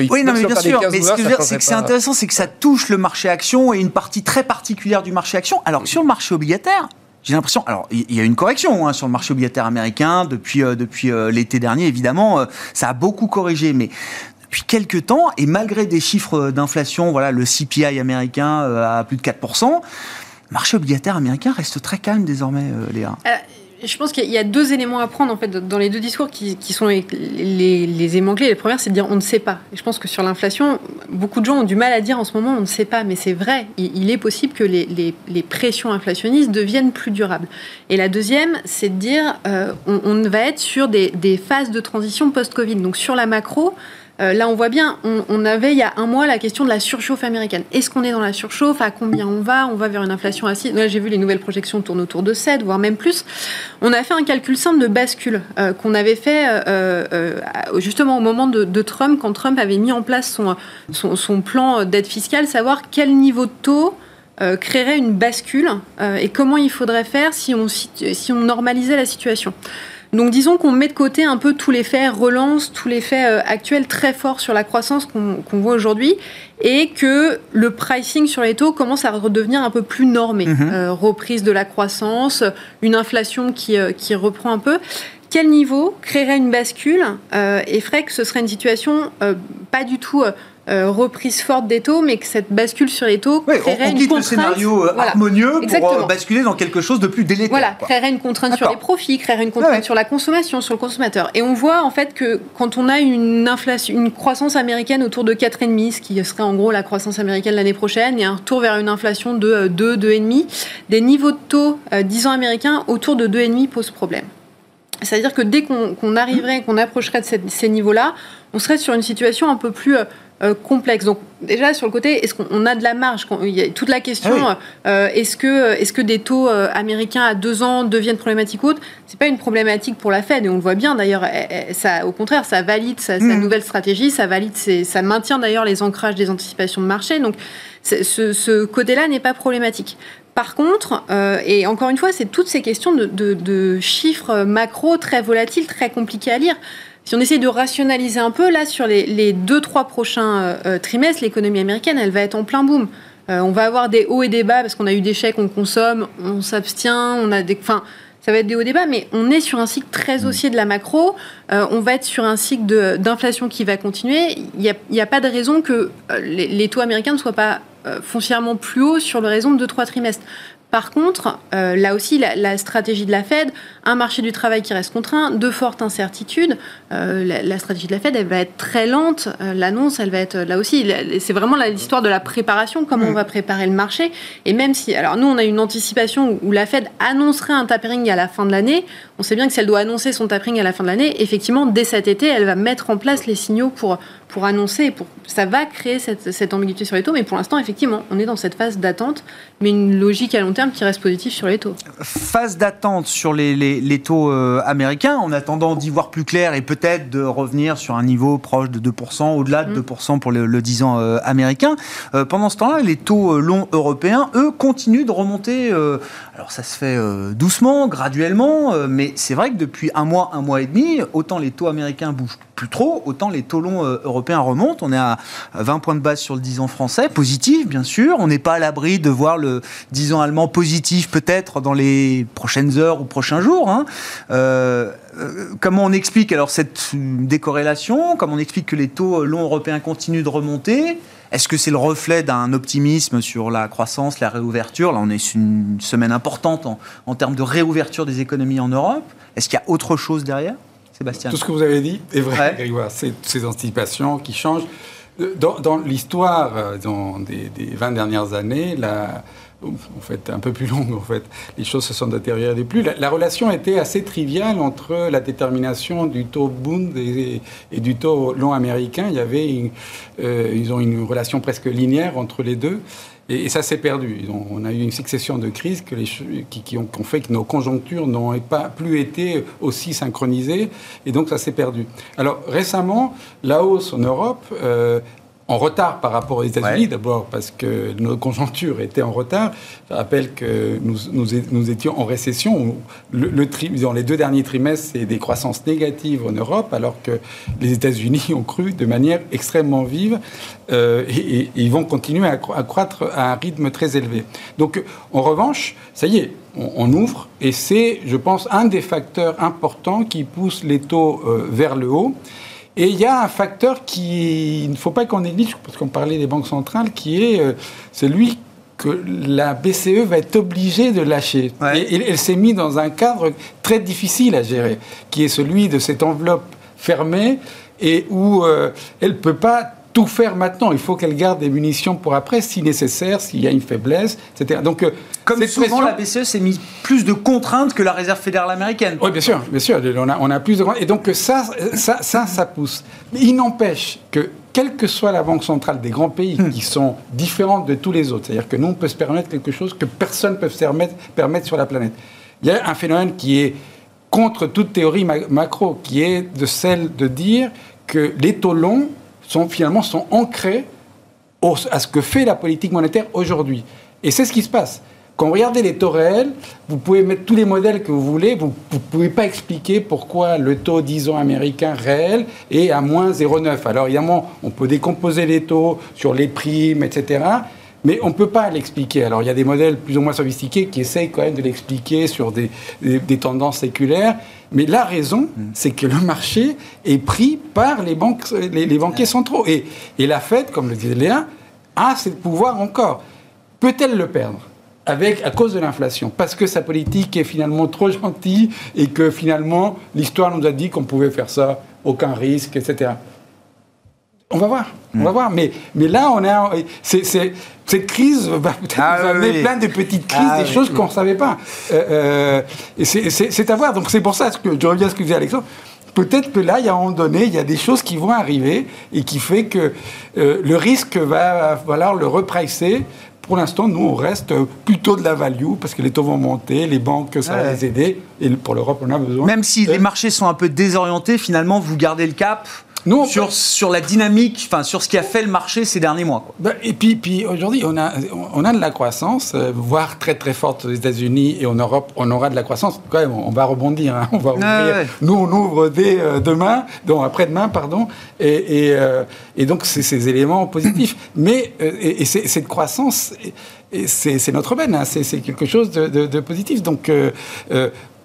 Oui, non, mais bien sûr. Mais ce que je veux dire, c'est que c'est intéressant, c'est que ça touche le marché action et une partie très particulière du marché action. Alors que sur le marché obligataire, j'ai l'impression. Alors, il y a une correction hein, sur le marché obligataire américain depuis euh, depuis euh, l'été dernier. Évidemment, euh, ça a beaucoup corrigé, mais depuis quelques temps, et malgré des chiffres d'inflation, voilà, le CPI américain à plus de 4 le marché obligataire américain reste très calme désormais, euh, Léa. Je pense qu'il y a deux éléments à prendre en fait dans les deux discours qui, sont les, les, éléments clés. Le premier, c'est de dire on ne sait pas. Et je pense que sur l'inflation, beaucoup de gens ont du mal à dire en ce moment on ne sait pas, mais c'est vrai. Il, est possible que les, pressions inflationnistes deviennent plus durables. Et la deuxième, c'est de dire euh, on, va être sur des, des phases de transition post-Covid. Donc sur la macro, euh, là, on voit bien, on, avait il y a un mois la question de la surchauffe américaine. Est-ce qu'on est dans la surchauffe? À combien on va? On va vers une inflation assise? Là, j'ai vu les nouvelles projections tournent autour de 7, voire même plus. On a fait un calcul simple de bascule euh, qu'on avait fait euh, justement au moment de, Trump, quand Trump avait mis en place son, son, plan d'aide fiscale, savoir quel niveau de taux créerait une bascule et comment il faudrait faire si on, si on normalisait la situation. Donc disons qu'on met de côté un peu tous les faits relance, tous les faits euh, actuels très forts sur la croissance qu'on voit aujourd'hui et que le pricing sur les taux commence à redevenir un peu plus normé. Mhm. Euh, reprise de la croissance, une inflation qui, euh, qui reprend un peu quel niveau créerait une bascule et ferait que ce serait une situation pas du tout euh, reprise forte des taux, mais que cette bascule sur les taux créerait on, une contrainte. le scénario euh, harmonieux pour euh, basculer dans quelque chose de plus délétère. Voilà, créerait une contrainte sur les profits, créerait une contrainte sur la consommation, sur le consommateur. Et on voit en fait que quand on a une inflation, une croissance américaine autour de 4,5, ce qui serait en gros la croissance américaine l'année prochaine, et un retour vers une inflation de 2, 2,5, des niveaux de taux 10 ans américains autour de 2,5 posent problème. C'est-à-dire que dès qu'on arriverait, qu'on approcherait de ces niveaux-là, on serait sur une situation un peu plus euh, complexe. Donc déjà sur le côté, est-ce qu'on a de la marge Il y a toute la question, ah euh, est-ce que, est que des taux euh, américains à deux ans deviennent problématiques ou autres? C'est pas une problématique pour la Fed et on le voit bien d'ailleurs. Ça, au contraire, ça valide sa, hmm. nouvelle stratégie, ça valide, ça maintient d'ailleurs les ancrages des anticipations de marché. Donc ce, côté-là n'est pas problématique. Par contre, et encore une fois, c'est toutes ces questions de, de chiffres macro très volatiles, très compliqués à lire si on essaie de rationaliser un peu, là, sur les, deux, trois prochains euh, euh, trimestres, l'économie américaine, elle va être en plein boom. Euh, on va avoir des hauts et des bas parce qu'on a eu des chèques, on consomme, on s'abstient, on a des. Enfin, ça va être des hauts et des bas, mais on est sur un cycle très mm. haussier de la macro. on va être sur un cycle d'inflation qui va continuer. Il n'y a, pas de raison que les, taux américains ne soient pas foncièrement plus hauts sur le raison de deux, trois trimestres. Par contre, euh, là aussi, la, stratégie de la Fed, un marché du travail qui reste contraint, de fortes incertitudes, euh, la, stratégie de la Fed, elle va être très lente. Euh, l'annonce, elle va être là aussi. C'est vraiment l'histoire de la préparation, comment on va préparer le marché. Et même si, alors nous, on a une anticipation où la Fed annoncerait un tapering à la fin de l'année, on sait bien que si elle doit annoncer son tapering à la fin de l'année, effectivement, dès cet été, elle va mettre en place les signaux pour, pour annoncer. Pour, ça va créer cette, cette ambiguïté sur les taux, mais pour l'instant, effectivement, on est dans cette phase d'attente, mais une logique à long terme qui reste positive sur les taux. Phase d'attente sur les, les, taux euh, américains, en attendant d'y voir plus clair et peut-être de revenir sur un niveau proche de 2%, au-delà de 2% mm. pour le, 10 ans euh, américain. Euh, pendant ce temps-là, les taux longs européens, eux, continuent de remonter. alors ça se fait doucement, graduellement, mais c'est vrai que depuis un mois, un mois et demi, autant les taux américains bougent plus trop, autant les taux longs européens remontent. On est à 20 points de base sur le 10 ans français, positif bien sûr. On n'est pas à l'abri de voir le 10 ans allemand positif peut-être dans les prochaines heures ou prochains jours. Hein. Euh, euh, comment on explique alors cette décorrélation? Comment on explique que les taux longs européens continuent de remonter? Est-ce que c'est le reflet d'un optimisme sur la croissance, la réouverture? Là, on est sur une semaine importante en, termes de réouverture des économies en Europe. Est-ce qu'il y a autre chose derrière? Sébastien. Tout ce que vous avez dit est vrai, C'est ces anticipations qui changent. Dans, l'histoire euh, des, des, 20 dernières années, la, en fait, un peu plus longue, en fait. Les choses se sont détériorées plus. La, relation était assez triviale entre la détermination du taux Bund et, du taux long américain. Il y avait euh, ils ont une relation presque linéaire entre les deux. Et, ça s'est perdu. On a eu une succession de crises qui, ont, fait que nos conjonctures n'ont pas plus été aussi synchronisées, et donc ça s'est perdu. Alors récemment, la hausse en Europe euh, en retard par rapport aux États-Unis, d'abord parce que nos conjonctures étaient en retard. Je rappelle que nous, nous, étions en récession. Le, dans les deux derniers trimestres, c'est des croissances négatives en Europe, alors que les États-Unis ont cru de manière extrêmement vive euh, et, ils vont continuer à, croître à un rythme très élevé. Donc, en revanche, ça y est, on, ouvre et c'est, je pense, un des facteurs importants qui pousse les taux euh, vers le haut. Et il y a un facteur qui ne faut pas qu'on néglige, parce qu'on parlait des banques centrales, qui est euh, celui que la BCE va être obligée de lâcher. Et, elle s'est mise dans un cadre très difficile à gérer, qui est celui de cette enveloppe fermée et où euh, elle ne peut pas tout faire maintenant. Il faut qu'elle garde des munitions pour après, si nécessaire, s'il y a une faiblesse, etc. Donc, euh, comme souvent, la BCE s'est mis plus de contraintes que la Réserve fédérale américaine. Oui, bien sûr, bien sûr. On a, on a plus de Et donc ça, ça, ça, ça pousse. Mais il n'empêche que quelle que soit la banque centrale des grands pays hmm. qui sont différentes de tous les autres, c'est-à-dire que nous, on peut se permettre quelque chose que personne ne peut se permettre, permettre sur la planète. Il y a un phénomène qui est contre toute théorie macro, qui est de celle de dire que les taux longs sont finalement sont ancrés à ce que fait la politique monétaire aujourd'hui. Et c'est ce qui se passe. Quand vous regardez les taux réels, vous pouvez mettre tous les modèles que vous voulez, vous ne pouvez pas expliquer pourquoi le taux 10 ans américain réel est à moins 0,9. Alors évidemment, on peut décomposer les taux sur les primes, etc. Mais on ne peut pas l'expliquer. Alors il y a des modèles plus ou moins sophistiqués qui essayent quand même de l'expliquer sur des, tendances séculaires. Mais la raison, mm. c'est que le marché est pris par les, banques, les, banquiers centraux. Et, et, la Fed, comme le disait Léa, a ce pouvoir encore. Peut-elle le perdre avec, à cause de l'inflation, parce que sa politique est finalement trop gentille et que finalement l'histoire nous a dit qu'on pouvait faire ça, aucun risque, etc. On va voir, on va mm. voir. Mais, mais là, on a, cette crise va peut-être ah amener plein de petites crises, ah des choses qu'on ne savait pas. Euh, euh, c'est à voir. Donc c'est pour ça que je reviens à ce que disait Alexandre. Peut-être que là, il y a un moment donné, il y a des choses qui vont arriver et qui fait que euh, le risque va falloir le repricer pour l'instant, nous, on reste plutôt de la value parce que les taux vont monter, les banques, ça va les aider. Et pour l'Europe, on a besoin. Même si les marchés sont un peu désorientés, finalement, vous gardez le cap sur, sur la dynamique, enfin sur ce qui a fait le marché ces derniers mois. Bah, et puis, puis aujourd'hui, on a, on a de la croissance, euh, voire très très forte aux États-Unis et en Europe, on aura de la croissance. Quand même, on va rebondir, hein. on va ouvrir. Nous, on ouvre dès euh, demain, donc après-demain, pardon, et, et, euh, et donc c'est ces éléments positifs. Mais et, cette croissance, c'est notre hein. c'est quelque chose de, de, de, positif. Donc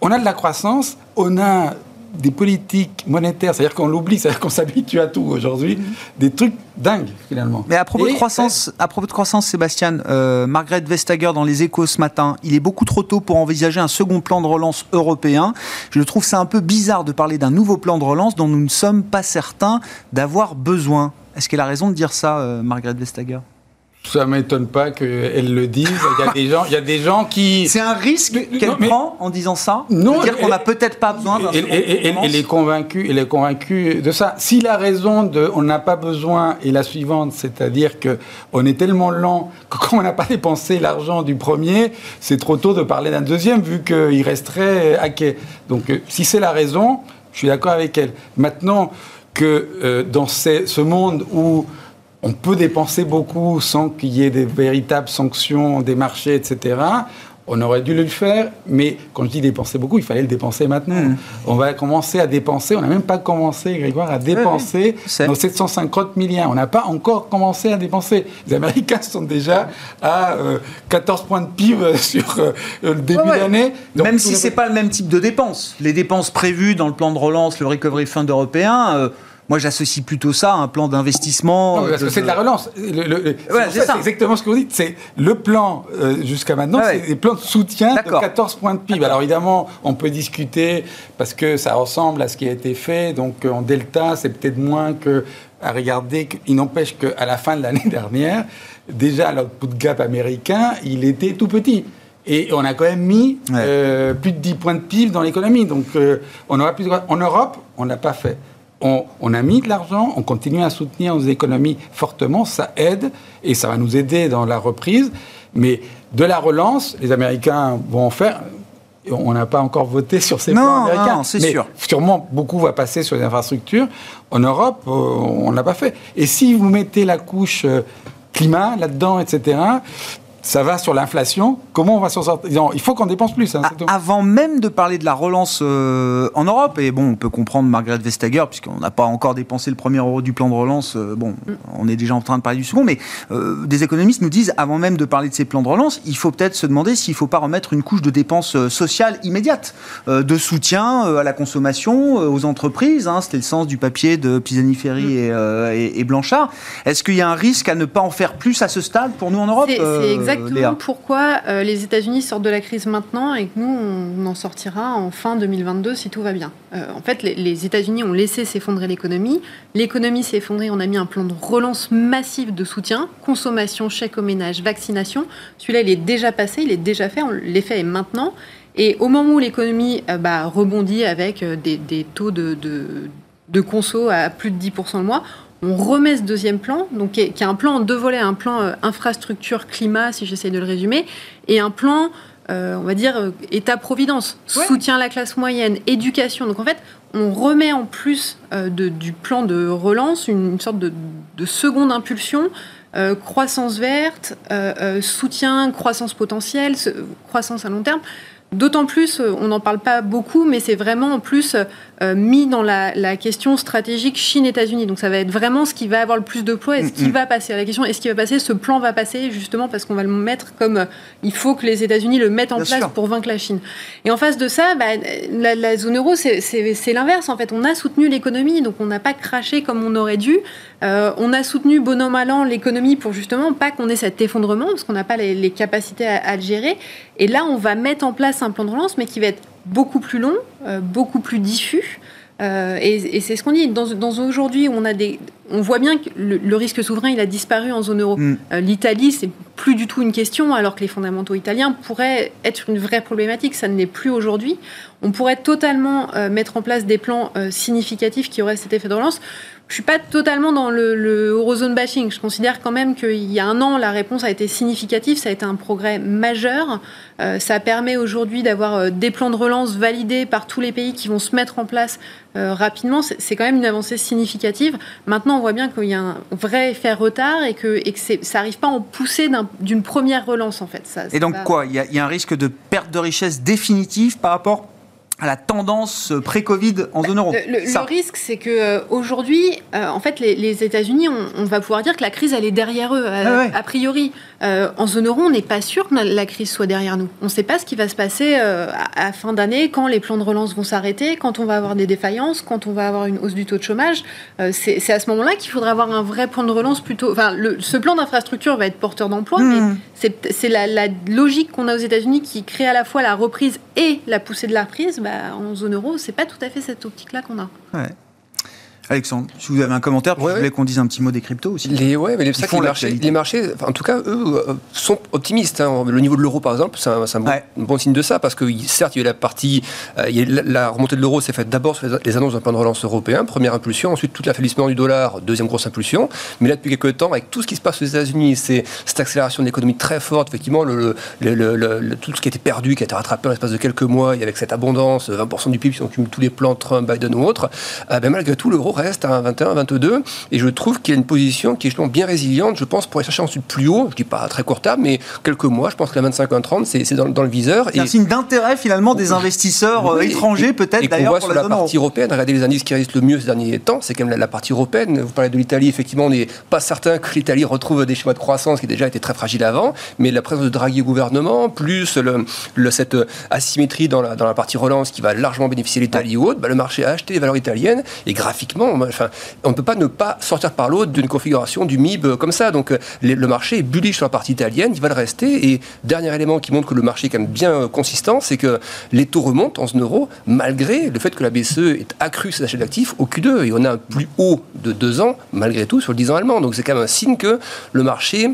on a de la croissance, on a des politiques monétaires, c'est-à-dire qu'on l'oublie, c'est-à-dire qu'on s'habitue à tout aujourd'hui, des trucs dingues finalement. Mais à propos de croissance, à propos de croissance, Sébastien, euh, Margaret Vestager dans les Échos ce matin, il est beaucoup trop tôt pour envisager un second plan de relance européen. Je trouve ça un peu bizarre de parler d'un nouveau plan de relance dont nous ne sommes pas certains d'avoir besoin. Est-ce qu'elle a raison de dire ça, euh, Margaret Vestager? Ça m'étonne pas qu'elle le dise. Il y a des gens, il y a des gens qui. C'est un risque qu'elle prend en disant ça Non, dire qu'on n'a peut-être pas besoin d'un Elle, est convaincue, elle est convaincue de ça. S'il a raison de, on n'a pas besoin, et la suivante, c'est-à-dire que on est tellement lent que quand on n'a pas dépensé l'argent du premier, c'est trop tôt de parler d'un deuxième vu qu'il resterait hacké. Donc, euh, si c'est la raison, je suis d'accord avec elle. Maintenant que euh, dans ces- ce monde où on peut dépenser beaucoup sans qu'il y ait des véritables sanctions des marchés, etc. On aurait dû le faire, mais quand je dis dépenser beaucoup, il fallait le dépenser maintenant. Mmh. On va commencer à dépenser, on n'a même pas commencé, Grégoire, à dépenser sais. nos 750 milliards. On n'a pas encore commencé à dépenser. Les Américains sont déjà à euh, 14 points de PIB sur euh, le début Ouais, ouais. d'année. Même si le- c'est pas le même type de dépenses. Les dépenses prévues dans le plan de relance, le Recovery Fund européen, euh, moi j'associe plutôt ça à un plan d'investissement. Euh, que c'est de la relance. Le- le- le- c'est Ouais, exactement ce que vous dites. C'est le plan euh, jusqu'à maintenant, Ah ouais. c'est des plans de soutien de D'accord. 14 points de PIB. Alors évidemment, on peut discuter parce que ça ressemble à ce qui a été fait. Donc euh, en delta, c'est peut-être moins que à regarder. Il n'empêche qu'à la fin de l'année dernière, déjà l'output gap américain, il était tout petit. Et on a quand même mis Ouais. euh, plus de 10 points de PIB dans l'économie. Donc euh, on aura plus de... En Europe, on n'a pas fait. On, on a mis de l'argent, on continue à soutenir nos économies fortement, ça aide et ça va nous aider dans la reprise. Mais de la relance, les Américains vont en faire. On n'a pas encore voté sur ces Non, plans américains. non, c'est mais sûr. Sûrement, beaucoup va passer sur les infrastructures. En Europe, euh, on ne l'a pas fait. Et si vous mettez la couche euh, climat là-dedans, etc., ça va sur l'inflation. Comment on va s'en sortir? Non, Il faut qu'on dépense plus. hein, A- c'est tout. Avant même de parler de la relance euh, en Europe, et bon, on peut comprendre Margaret Vestager, puisqu'on n'a pas encore dépensé le premier euro du plan de relance, euh, bon, on est déjà en train de parler du second, mais euh, des économistes nous disent, avant même de parler de ces plans de relance, il faut peut-être se demander s'il ne faut pas remettre une couche de dépenses sociales immédiates, euh, de soutien euh, à la consommation, euh, aux entreprises, hein, c'était le sens du papier de Pisani-Ferry et, euh, et- et Blanchard. Est-ce qu'il y a un risque à ne pas en faire plus à ce stade pour nous en Europe exactement Léa pourquoi euh, les États-Unis sortent de la crise maintenant et que nous, on en sortira en fin 2022 si tout va bien. Euh, en fait, les, les États-Unis ont laissé s'effondrer l'économie. L'économie s'est effondrée, on a mis un plan de relance massif de soutien, consommation, chèque aux ménages, vaccination. Celui-là, il est déjà passé, il est déjà fait, l'effet est maintenant. Et au moment où l'économie euh, bah, rebondit avec des, des taux de, de, de conso à plus de 10% le mois, on remet ce deuxième plan, donc qui est, qui est un plan en deux volets, un plan euh, infrastructure climat, si j'essaie de le résumer, et un plan, euh, on va dire, euh, État-providence, Ouais. soutien à la classe moyenne, éducation. Donc en fait, on remet en plus euh, de- du plan de relance une, une sorte de, de seconde impulsion. croissance verte, soutien, croissance potentielle, ce- croissance à long terme. D'autant plus, euh, on n'en parle pas beaucoup, mais c'est vraiment en plus euh, mis dans la, la question stratégique Chine-États-Unis. Donc ça va être vraiment ce qui va avoir le plus de poids et ce qui Mm, mm. va passer. La question, est-ce qui va passer? Ce plan va passer justement parce qu'on va le mettre comme euh, il faut que les États-Unis le mettent en Bien place sûr. pour vaincre la Chine. Et en face de ça, bah, la, la zone euro, c'est l'inverse. En fait, on a soutenu l'économie, donc on n'a pas craché comme on aurait dû. Euh, on a soutenu bon an mal an l'économie pour justement pas qu'on ait cet effondrement, parce qu'on n'a pas les, les capacités à, à le gérer. Et là, on va mettre en place un plan de relance, mais qui va être beaucoup plus long, euh, beaucoup plus diffus. Euh, et et c'est ce qu'on dit. Dans, dans aujourd'hui, on a des, on voit bien que le, le risque souverain, il a disparu en zone euro. Mm. Euh, L'Italie, c'est plus du tout une question, alors que les fondamentaux italiens pourraient être une vraie problématique. Ça ne l'est plus aujourd'hui. On pourrait totalement euh, mettre en place des plans significatifs qui auraient cet effet de relance. Je suis pas totalement dans le, le eurozone bashing. Je considère quand même qu'il y a un an, la réponse a été significative. Ça a été un progrès majeur. Euh, ça permet aujourd'hui d'avoir euh, des plans de relance validés par tous les pays qui vont se mettre en place euh, rapidement. C'est quand même une avancée significative. Maintenant, on voit bien qu'il y a un vrai effet retard et que, et que c'est- ça n'arrive pas en poussée d'un- d'une première relance, en fait. Ça- Et donc quoi? Il y, a, il y a un risque de perte de richesse définitive par rapport à la tendance pré-Covid en zone euro. Le, le risque, c'est que euh, aujourd'hui, euh, en fait, les, les États-Unis, on, on, va pouvoir dire que la crise, elle est derrière eux, euh, Ah ouais. a priori. Euh, en zone euro, on n'est pas sûr que la crise soit derrière nous. On ne sait pas ce qui va se passer à, à fin d'année, quand les plans de relance vont s'arrêter, quand on va avoir des défaillances, quand on va avoir une hausse du taux de chômage. C'est c'est à ce moment-là qu'il faudra avoir un vrai plan de relance plutôt. Enfin, le, ce plan d'infrastructure va être porteur d'emploi, Mmh. mais c'est c'est la, la logique qu'on a aux États-Unis qui crée à la fois la reprise et la poussée de la reprise. Bah, en zone euro, c'est pas tout à fait cette optique-là qu'on a. Alexandre, si vous avez un commentaire, Ouais, je voulais qu'on dise un petit mot des cryptos aussi. Les, ouais, mais les, ça, marchés, les marchés, en tout cas, eux, euh, sont optimistes. hein. Le niveau de l'euro, par exemple, c'est un, bon, Ouais. un bon signe de ça, parce que certes, il y a eu la partie, euh, il y a eu la, la remontée de l'euro s'est faite d'abord sur les, les annonces d'un plan de relance européen, première impulsion, ensuite tout l'affaiblissement du dollar, deuxième grosse impulsion. Mais là, depuis quelques temps, avec tout ce qui se passe aux États-Unis, c'est cette accélération de l'économie très forte, effectivement, le, le- le- le- le- tout ce qui a été perdu, qui a été rattrapé en l'espace de quelques mois, et avec cette abondance, 20% du PIB, si on cumule tous les plans Trump, Biden ou autres, euh, ben, malgré tout, l'euro reste à 21, 22, et je trouve qu'il y a une position qui est justement bien résiliente, je pense, pour aller chercher ensuite plus haut, je dis pas à très court terme, mais quelques mois, je pense que la 25, 30, c'est c'est dans, dans le viseur. C'est un signe d'intérêt finalement des investisseurs euh, Oui, étrangers peut-être d'ailleurs voit pour sur la la zone euro. partie européenne, regardez les indices qui résistent le mieux ces derniers temps, c'est quand même la, la partie européenne. Vous parlez de l'Italie, effectivement, on n'est pas certain que l'Italie retrouve des schémas de croissance qui déjà étaient très fragiles avant, mais la présence de Draghi au gouvernement, plus le, le- cette asymétrie dans la, dans la partie relance qui va largement bénéficier l'Italie ou autre, bah, le marché a acheté les valeurs italiennes et graphiquement, on ne peut pas ne pas sortir par l'autre d'une configuration du MIB comme ça. Donc euh, le marché est bullish sur la partie italienne, il va le rester. Et dernier élément qui montre que le marché est quand même bien euh, consistant, c'est que les taux remontent en zone malgré le fait que la BCE ait accru ses achats d'actifs au Q2. Et on a un plus haut de deux ans malgré tout sur le 10 ans allemand. Donc c'est quand même un signe que le marché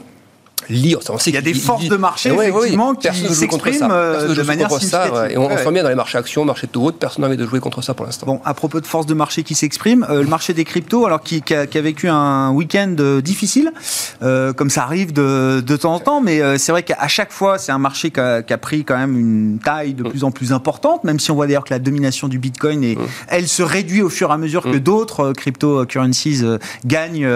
lire. On sait Il y a des forces il- de marché, Ouais, ouais, effectivement, qui s'expriment, euh, de manière ça, significative. ouais. Et on, on sent bien dans les marchés actions, marché de taux haute, personne n'a envie de jouer contre ça pour l'instant. Bon, à propos de force de marché qui s'exprime, euh, le marché des cryptos, alors qui, qui a, qui a vécu un week-end euh, difficile, euh, comme ça arrive de, de temps en temps, mais c'est vrai qu'à chaque fois, c'est un marché qui a, qui a pris quand même une taille de plus en plus importante, même si on voit d'ailleurs que la domination du Bitcoin, est, elle se réduit au fur et à mesure que d'autres euh, cryptocurrencies gagnent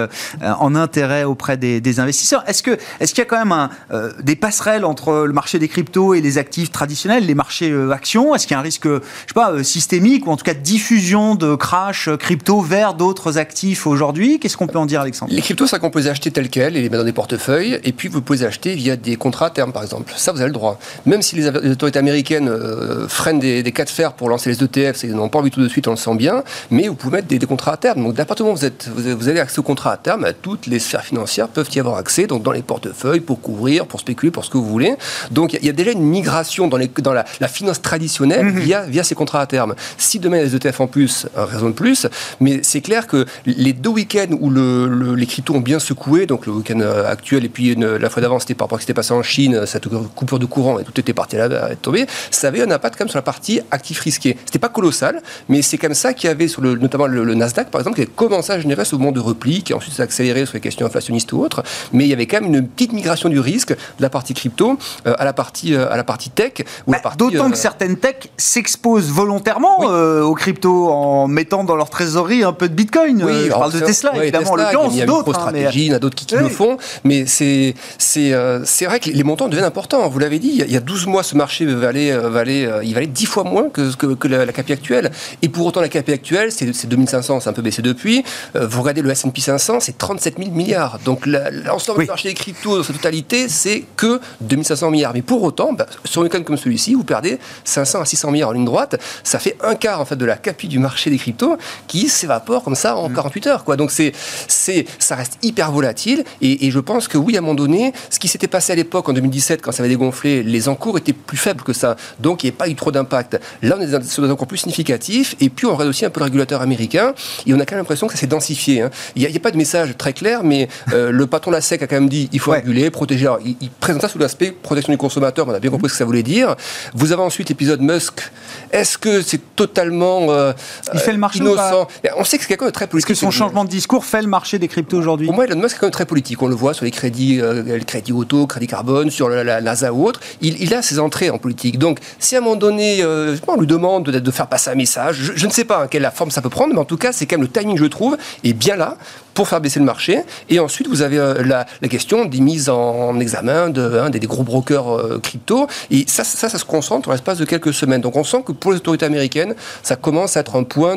en intérêt auprès des, des investisseurs. Est-ce que est-ce qu'il y a quand même un, euh, des passerelles entre le marché des cryptos et les actifs traditionnels, les marchés euh, actions? Est-ce qu'il y a un risque, je sais pas, euh, systémique ou en tout cas de diffusion de crash euh, crypto vers d'autres actifs aujourd'hui? Qu'est-ce qu'on peut en dire, Alexandre? Les cryptos, ça qu'on peut les acheter tels quels et les mettre dans des portefeuilles. Et puis, vous pouvez les acheter via des contrats à terme, par exemple. Ça, vous avez le droit. Même si les, autorités américaines euh, freinent des, cas de fer pour lancer les ETF, c'est n'ont pas envie tout de suite, on le sent bien. Mais vous pouvez mettre des, contrats à terme. Donc, où vous, êtes, vous avez- accès aux contrats à terme, toutes les sphères financières peuvent y avoir accès. Donc, dans les portefeuilles, pour couvrir, pour spéculer, pour ce que vous voulez. Donc, il y a- déjà une migration dans, les, dans la, la finance traditionnelle via, via ces contrats à terme. Si demain, il y a des ETF en plus, raison de plus. Mais c'est clair que les deux week-ends où le- le- les cryptos ont bien secoué, donc le week-end euh, actuel et puis une- la fois d'avant, c'était par rapport à ce qui s'était passé en Chine, cette coupure de courant et tout était parti là, à être tombé, ça avait un impact quand même sur la partie actifs risqués. C'était pas colossal, mais c'est comme ça qu'il y avait sur le, notamment le, le Nasdaq, par exemple, qui a commencé à générer ce mouvement de repli, qui ensuite s'est accéléré sur les questions inflationnistes ou autres, mais il y avait quand même une petite migration du risque de la partie crypto euh, à la partie euh, à la partie tech ou Bah, la partie, D'autant euh, que certaines techs s'exposent volontairement Oui. euh, aux cryptos en mettant dans leur trésorerie un peu de Bitcoin. Euh, je parle de Tesla, ouais, évidemment, Tesla, l'occurrence, Il y a d'autres. hein, mais- MicroStrategy, il y en a d'autres qui, qui Oui. le font, mais c'est c'est euh, c'est vrai que les montants deviennent importants. Vous l'avez dit, il y a- il y a 12 mois, ce marché valait, euh, valait, euh, il valait 10 fois moins que, que, que la, la CAPI actuelle. Et pour autant, la CAPI actuelle, c'est c'est 2500, c'est un peu baissé depuis. Euh, vous regardez le S&P 500, c'est 37 000 milliards. Donc l'ensemble Oui. du marché des cryptos dans sa totalité, c'est que 2500 milliards. Mais pour autant, bah, sur un week-end comme celui-ci, vous perdez 500 à 600 milliards en ligne droite. Ça fait un quart en fait de la CAPI du marché des cryptos qui s'évapore comme ça en 48 heures. Quoi. Donc c'est, c'est, ça reste hyper volatile. Et, et je pense que oui, à un moment donné, ce qui s'était passé à l'époque en 2017 quand ça avait dégonflé, les encours étaient plus faibles que ça. Donc il n'y a pas eu trop d'impact. Là, on est sur des encours plus significatifs. Et puis on regarde aussi un peu le régulateur américain. Et on a quand même l'impression que ça s'est densifié. hein. Il n'y a pas de message très clair, mais euh, le patron de la SEC a quand même dit il faut Ouais. Réguler, protéger. Alors, il, il présente ça sous l'aspect protection du consommateur. On a bien compris ce que ça voulait dire. Vous avez ensuite l'épisode Musk. Est-ce que c'est totalement euh, Il fait le marché innocent On sait que c'est quelqu'un de très Est-ce politique. que son changement de discours fait le marché des cryptos aujourd'hui Pour moi, Elon Musk est quand même très politique. On le voit sur les crédits, euh, le crédit auto, crédit carbone, sur la, la NASA ou autre. Il, il a ses entrées en politique. Donc, si à un moment donné, euh, on lui demande de, de faire passer un message, je, je ne sais pas hein, quelle la forme ça peut prendre, mais en tout cas, c'est quand même le timing, je trouve, est bien là pour faire baisser le marché. Et ensuite, vous avez euh, la, la question des mises mise en examen de, hein, des, gros brokers crypto. Et ça, ça, ça se concentre en l'espace de quelques semaines. Donc on sent que pour les autorités américaines, ça commence à être un point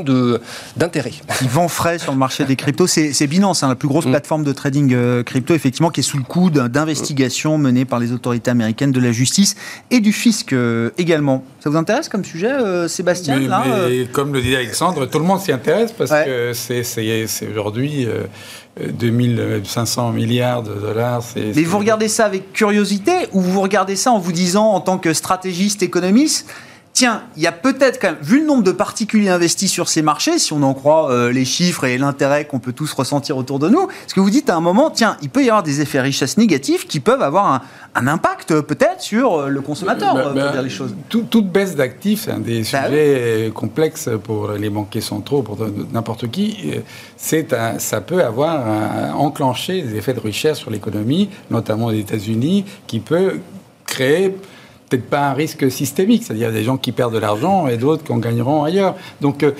d'intérêt. Qui vend frais sur le marché des cryptos. C'est Binance, hein, la plus grosse mm. plateforme de trading crypto, effectivement, qui est sous le coup d'investigations menées par les autorités américaines de la justice et du fisc également. Ça vous intéresse comme sujet, Sébastien mais, Comme le dit Alexandre, tout le monde s'y intéresse parce que c'est aujourd'hui 2500 euh, milliards de dollars. Mais vous regardez ça avec curiosité ou vous regardez ça en vous disant, en tant que stratégiste économiste, tiens, il y a peut-être quand même, vu le nombre de particuliers investis sur ces marchés, si on en croit euh, les chiffres et l'intérêt qu'on peut tous ressentir autour de nous, ce que vous dites à un moment, tiens, il peut y avoir des effets richesse négatifs qui peuvent avoir un, impact euh, peut-être sur euh, le consommateur, bah, bah, dire les choses. toute baisse d'actifs, c'est un des bah sujets complexes pour les banquiers centraux, pour n'importe qui. C'est ça peut avoir enclenché des effets de richesse sur l'économie, notamment aux États-Unis, qui peut créer peut-être pas un risque systémique, c'est-à-dire des gens qui perdent de l'argent et d'autres qui en gagneront ailleurs. Donc, euh,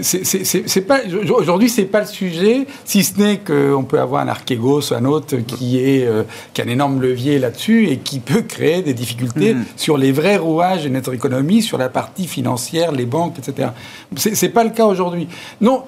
c'est pas aujourd'hui, c'est pas le sujet, si ce n'est qu'on peut avoir un Archegos, un autre qui est euh, qui a un énorme levier là-dessus et qui peut créer des difficultés mm. sur les vrais rouages de notre économie, sur la partie financière, les banques, etc. C'est pas le cas aujourd'hui. Non,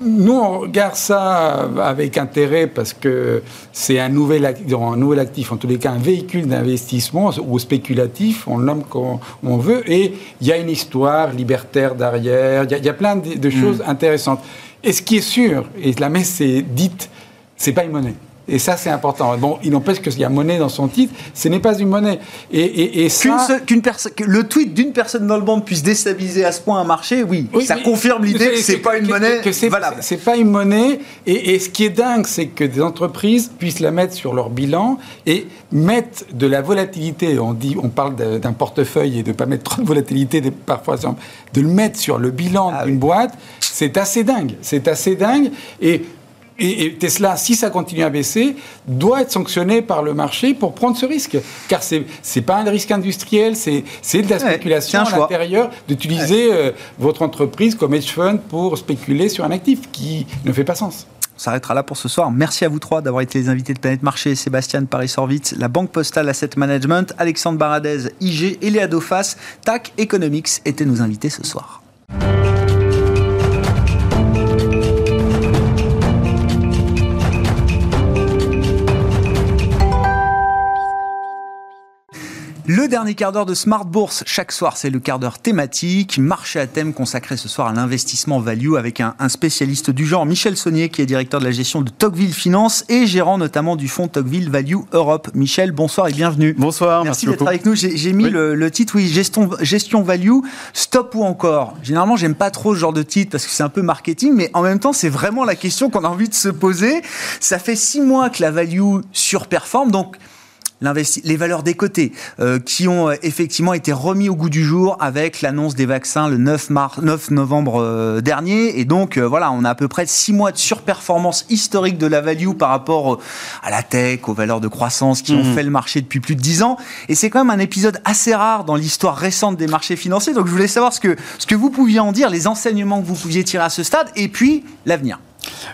nous, on regarde ça avec intérêt parce que c'est un nouvel, un nouvel actif, en tous les cas un véhicule d'investissement ou spéculatif, on le nomme comme on veut, et il y a une histoire libertaire derrière, il y, a plein de, choses mm. intéressantes. Et ce qui est sûr, et la messe est dite, c'est pas une monnaie. Et ça, c'est important. Bon, il n'empêche qu'il y a monnaie dans son titre. Ce n'est pas une monnaie. Et, et, ça... que le tweet d'une personne dans le monde puisse déstabiliser à ce point un marché, oui, ça confirme l'idée que c'est pas une monnaie que c'est, valable. C'est pas une monnaie. Et, ce qui est dingue, c'est que des entreprises puissent la mettre sur leur bilan et mettre de la volatilité. On dit, on parle d'un portefeuille et de pas mettre trop de volatilité, parfois de le mettre sur le bilan ah d'une boîte. C'est assez dingue. C'est assez dingue. Et et, Tesla, si ça continue à baisser, doit être sanctionné par le marché pour prendre ce risque. Car ce n'est pas un risque industriel, c'est de la spéculation à l'intérieur d'utiliser euh, votre entreprise comme hedge fund pour spéculer sur un actif qui ne fait pas sens. On s'arrêtera là pour ce soir. Merci à vous trois d'avoir été les invités de Planète Marché. Sébastien Paris Sorvitz, la Banque Postale Asset Management, Alexandre Baradez, IG et Léa Dauphas, TAC Economics étaient nos invités ce soir. Le dernier quart d'heure de Smart Bourse, chaque soir, c'est le quart d'heure thématique, marché à thème consacré ce soir à l'investissement value avec un, spécialiste du genre, Michel Saunier, qui est directeur de la gestion de Tocqueville Finance et gérant notamment du fonds Tocqueville Value Europe. Michel, bonsoir et bienvenue. Bonsoir, merci, d'être avec nous. J'ai mis le, titre, oui, gestion, gestion value, stop ou encore? Généralement, j'aime pas trop ce genre de titre parce que c'est un peu marketing, mais en même temps, c'est vraiment la question qu'on a envie de se poser. Ça fait six mois que la value surperforme, donc les valeurs des côtés, euh, qui ont euh, effectivement été remis au goût du jour avec l'annonce des vaccins le 9, mars, 9 novembre euh, dernier. Et donc, voilà, on a à peu près six mois de surperformance historique de la value par rapport à la tech, aux valeurs de croissance qui ont mmh. fait le marché depuis plus de dix ans. Et c'est quand même un épisode assez rare dans l'histoire récente des marchés financiers. Donc, je voulais savoir ce que, ce que vous pouviez en dire, les enseignements que vous pouviez tirer à ce stade, et puis l'avenir.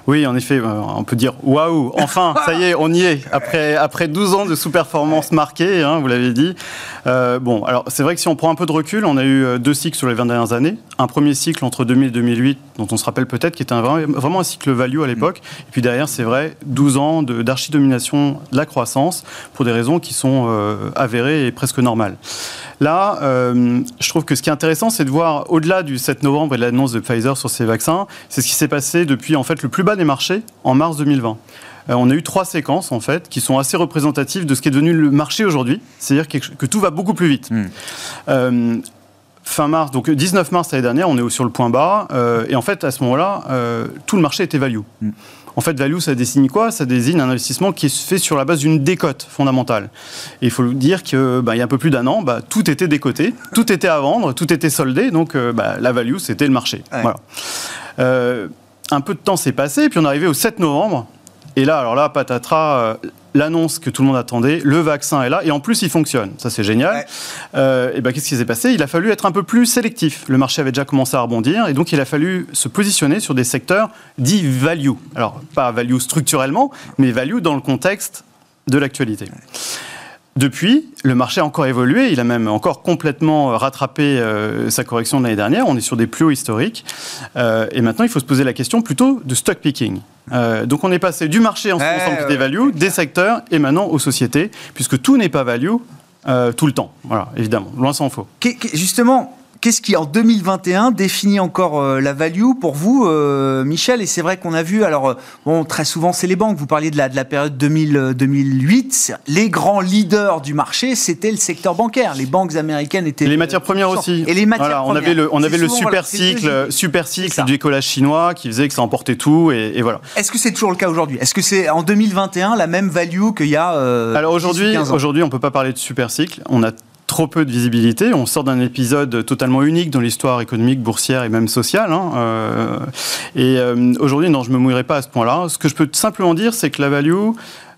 Oui, en effet, euh, on peut dire waouh, enfin, ça y est, on y est. Après, après 12 ans de sous-performance marquée, hein, vous l'avez dit. Euh, bon, alors c'est vrai que si on prend un peu de recul, on a eu euh, deux cycles sur les 20 dernières années. Un premier cycle entre 2000 et 2008, dont on se rappelle peut-être, qui était un, vraiment un cycle value à l'époque. Et puis derrière, c'est vrai, 12 ans d'archidomination de, la croissance pour des raisons qui sont avérées et presque normales. Là, je trouve que ce qui est intéressant, c'est de voir, au-delà du 7 novembre et de l'annonce de Pfizer sur ces vaccins, c'est ce qui s'est passé depuis en fait le plus bas des marchés en mars 2020. Euh, on a eu trois séquences en fait qui sont assez représentatives de ce qui est devenu le marché aujourd'hui, c'est-à-dire que, tout va beaucoup plus vite. Euh, fin mars, donc 19 mars l'année dernière, on est sur le point bas, euh, et en fait à ce moment-là, tout le marché était value. Hmm. En fait, value, ça désigne quoi? Ça désigne un investissement qui est fait sur la base d'une décote fondamentale. Et il faut dire qu'il bah, y a un peu plus d'un an, bah, tout était décoté, tout était à vendre, tout était soldé, donc bah, la value, c'était le marché. Voilà un peu de temps s'est passé, puis on est arrivé au 7 novembre. Et là, alors là, patatras, euh, l'annonce que tout le monde attendait, le vaccin est là, et en plus il fonctionne. Ça c'est génial. Euh, et ben qu'est-ce qui s'est passé? Il a fallu être un peu plus sélectif. Le marché avait déjà commencé à rebondir, et donc il a fallu se positionner sur des secteurs dits value. Alors pas value structurellement, mais value dans le contexte de l'actualité. Depuis, le marché a encore évolué, il a même encore complètement rattrapé euh, sa correction de l'année dernière, on est sur des plus hauts historiques, euh, et maintenant il faut se poser la question plutôt de stock picking. Euh, donc on est passé du marché en ce Ouais, qui ouais, des values, des secteurs, et maintenant aux sociétés, puisque tout n'est pas value euh, tout le temps, voilà, évidemment, loin s'en faut. Justement, qu'est-ce qui, en 2021, définit encore euh, la value pour vous, euh, Michel? Et c'est vrai qu'on a vu, alors, euh, bon, très souvent, c'est les banques. Vous parliez de la, de la période 2000, euh, 2008. C'est- Les grands leaders du marché, c'était le secteur bancaire. Les banques américaines étaient. Et les matières premières aussi. Et les matières Voilà, on premières. avait le, on avait le super voilà, cycle, super cycle du décollage chinois qui faisait que ça emportait tout, et, et voilà. Est-ce que c'est toujours le cas aujourd'hui? Est-ce que c'est en 2021 la même value qu'il y a euh, Alors 10 ou aujourd'hui, 15 ans? aujourd'hui, on peut pas parler de super cycle. On a trop peu de visibilité. On sort d'un épisode totalement unique dans l'histoire économique, boursière et même sociale. hein, euh, et euh, aujourd'hui, non, je me mouillerai pas à ce point-là. Ce que je peux simplement dire, c'est que la value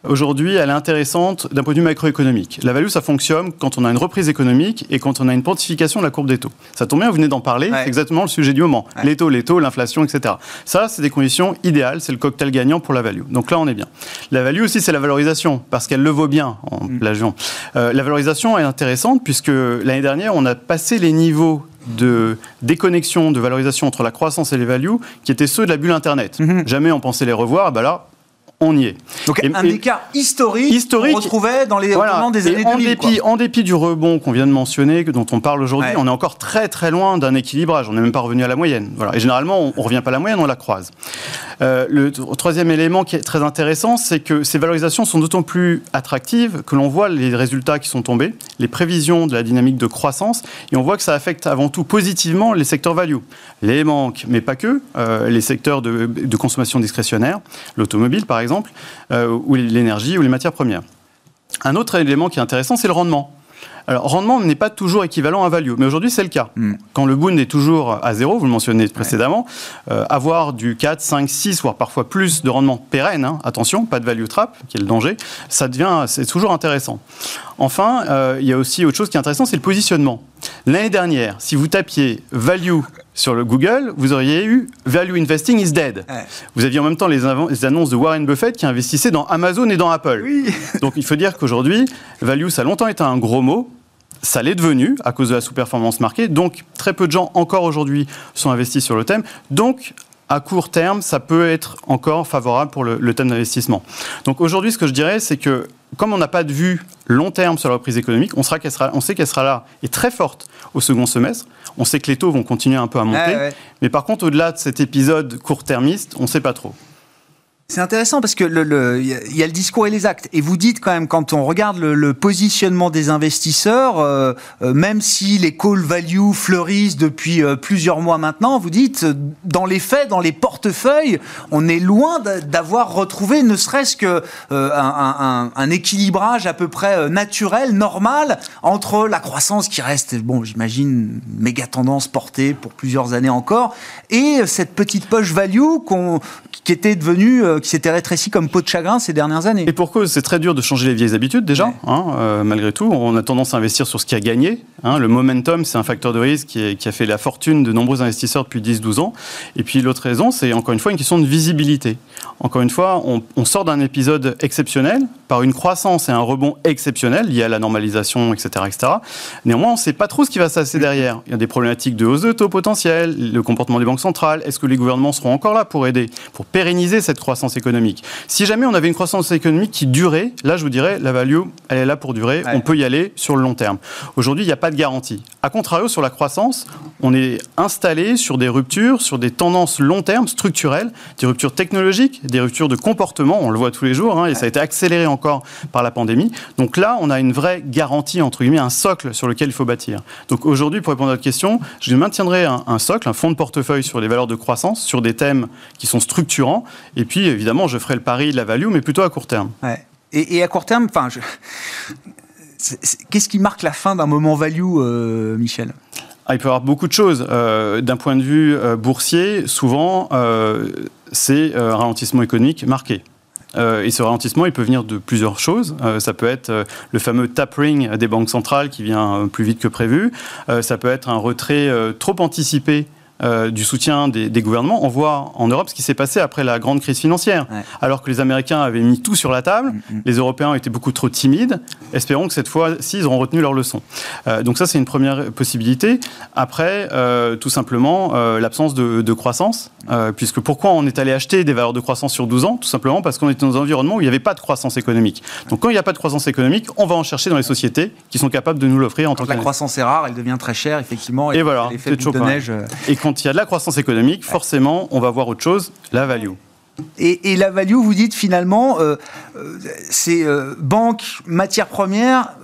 Aujourd'hui, elle est intéressante d'un point de vue macroéconomique. La value, ça fonctionne quand on a une reprise économique et quand on a une pontification de la courbe des taux. Ça tombe bien, vous venez d'en parler, Ouais. c'est exactement le sujet du moment. Ouais. Les taux, les taux, l'inflation, etc. Ça, c'est des conditions idéales, c'est le cocktail gagnant pour la value. Donc là, on est bien. La value aussi, c'est la valorisation, parce qu'elle le vaut bien, en Mm. plagiant. Euh, la valorisation est intéressante, puisque l'année dernière, on a passé les niveaux de déconnexion, de valorisation entre la croissance et les values, qui étaient ceux de la bulle Internet. Mhm. Jamais on pensait les revoir, bah là, on y est. Donc Et- un et- écart historique, Historique. qu'on retrouvait dans les moment des Et années en 2000. dépit, quoi. en dépit du rebond qu'on vient de mentionner, dont on parle aujourd'hui, Ouais. on est encore très très loin d'un équilibrage. On n'est même pas revenu à la moyenne. Voilà. Et généralement, on ne revient pas à la moyenne, on la croise. Euh, le troisième élément qui est très intéressant, c'est que ces valorisations sont d'autant plus attractives que l'on voit les résultats qui sont tombés, les prévisions de la dynamique de croissance, et on voit que ça affecte avant tout positivement les secteurs value. Les banques, mais pas que, euh, les secteurs de, de consommation discrétionnaire, l'automobile par exemple, euh, ou l'énergie ou les matières premières. Un autre élément qui est intéressant, c'est le rendement. Alors, rendement n'est pas toujours équivalent à value, mais aujourd'hui, c'est le cas. Mm. Quand le boon est toujours à zéro, vous le mentionnez précédemment, euh, avoir du 4, 5, 6, voire parfois plus de rendement pérenne, hein, attention, pas de value trap, qui est le danger, ça devient, c'est toujours intéressant. Enfin, euh, il y a aussi autre chose qui est intéressant, c'est le positionnement. L'année dernière, si vous tapiez value sur le Google, vous auriez eu value investing is dead. Ouais. Vous aviez en même temps les annonces de Warren Buffett qui investissait dans Amazon et dans Apple. Oui. Donc il faut dire qu'aujourd'hui, value, ça a longtemps été un gros mot. Ça l'est devenu à cause de la sous-performance marquée. Donc très peu de gens encore aujourd'hui sont investis sur le thème. Donc à court terme, ça peut être encore favorable pour le, le thème d'investissement. Donc aujourd'hui, ce que je dirais, c'est que comme on n'a pas de vue long terme sur la reprise économique, on, sera qu'elle sera, on sait qu'elle sera là et très forte au second semestre. On sait que les taux vont continuer un peu à monter. Ouais. Mais par contre, au-delà de cet épisode court-termiste, on ne sait pas trop. C'est intéressant parce que le- le- y, a- le discours et les actes. Et vous dites quand même, quand on regarde le, le positionnement des investisseurs, euh, euh, même si les call value fleurissent depuis euh, plusieurs mois maintenant, vous dites, euh, dans les faits, dans les portefeuilles, on est loin d'a- d'avoir retrouvé ne serait-ce que un, un- un- équilibrage à peu près naturel, normal, entre la croissance qui reste, bon, j'imagine, méga tendance portée pour plusieurs années encore, et cette petite poche value qu'on qui était devenue, euh, qui s'était rétrécie comme peau de chagrin ces dernières années. Et pour cause, c'est très dur de changer les vieilles habitudes déjà, Ouais. hein, euh, malgré tout. On a tendance à investir sur ce qui a gagné. hein. Le momentum, c'est un facteur de risque qui, est- qui a fait la fortune de nombreux investisseurs depuis 10-12 ans. Et puis l'autre raison, c'est encore une fois une question de visibilité. Encore une fois, on, on sort d'un épisode exceptionnel par une croissance et un rebond exceptionnel lié à la normalisation, etc. etc. Néanmoins, on ne sait pas trop ce qui va se passer derrière. Il y a des problématiques de hausse de taux potentiel, le comportement des banques centrales. Est-ce que les gouvernements seront encore là pour aider, pour pérenniser cette croissance économique? Si jamais on avait une croissance économique qui durait, là, je vous dirais, la value, elle est là pour durer. Ouais. On peut y aller sur le long terme. Aujourd'hui, il n'y a pas de garantie. A contrario, sur la croissance, on est installé sur des ruptures, sur des tendances long terme, structurelles, des ruptures technologiques, des ruptures de comportement. On le voit tous les jours, hein, et ça a été accéléré encore par la pandémie. Donc là, on a une vraie garantie, entre guillemets, un socle sur lequel il faut bâtir. Donc aujourd'hui, pour répondre à votre question, je maintiendrai un, un socle, un fonds de portefeuille sur les valeurs de croissance, sur des thèmes qui sont structurants. Et puis, évidemment, je ferai le pari de la value, mais plutôt à court terme. Ouais. Et, et à court terme, enfin, je... qu'est-ce qui marque la fin d'un moment value, euh, Michel? Ah, il peut y avoir beaucoup de choses. Euh, D'un point de vue euh, boursier, souvent, euh, c'est un ralentissement économique marqué. Euh, et ce ralentissement, il peut venir de plusieurs choses. Euh, ça peut être euh, le fameux tapering des banques centrales qui vient plus vite que prévu. Ça peut être un retrait trop anticipé euh, du soutien des, gouvernements. On voit en Europe ce qui s'est passé après la grande crise financière. Alors que les Américains avaient mis tout sur la table, mm, mm. les Européens étaient beaucoup trop timides. Espérons que cette fois-ci, ils auront retenu leur leçon. Euh, donc ça, c'est une première possibilité. Après, euh, tout simplement, l'absence de, de, croissance. puisque pourquoi on est allé acheter des valeurs de croissance sur 12 ans? Tout simplement parce qu'on était dans un environnement où il n'y avait pas de croissance économique. Donc quand il n'y a pas de croissance économique, on va en chercher dans les sociétés qui sont capables de nous l'offrir en tant que... La croissance est rare, elle devient très chère, effectivement. Et, voilà, l'effet de neige quand il y a de la croissance économique, forcément, on va voir autre chose, la value. Et, la value, vous dites finalement, euh, euh, c'est euh, banque, matière première,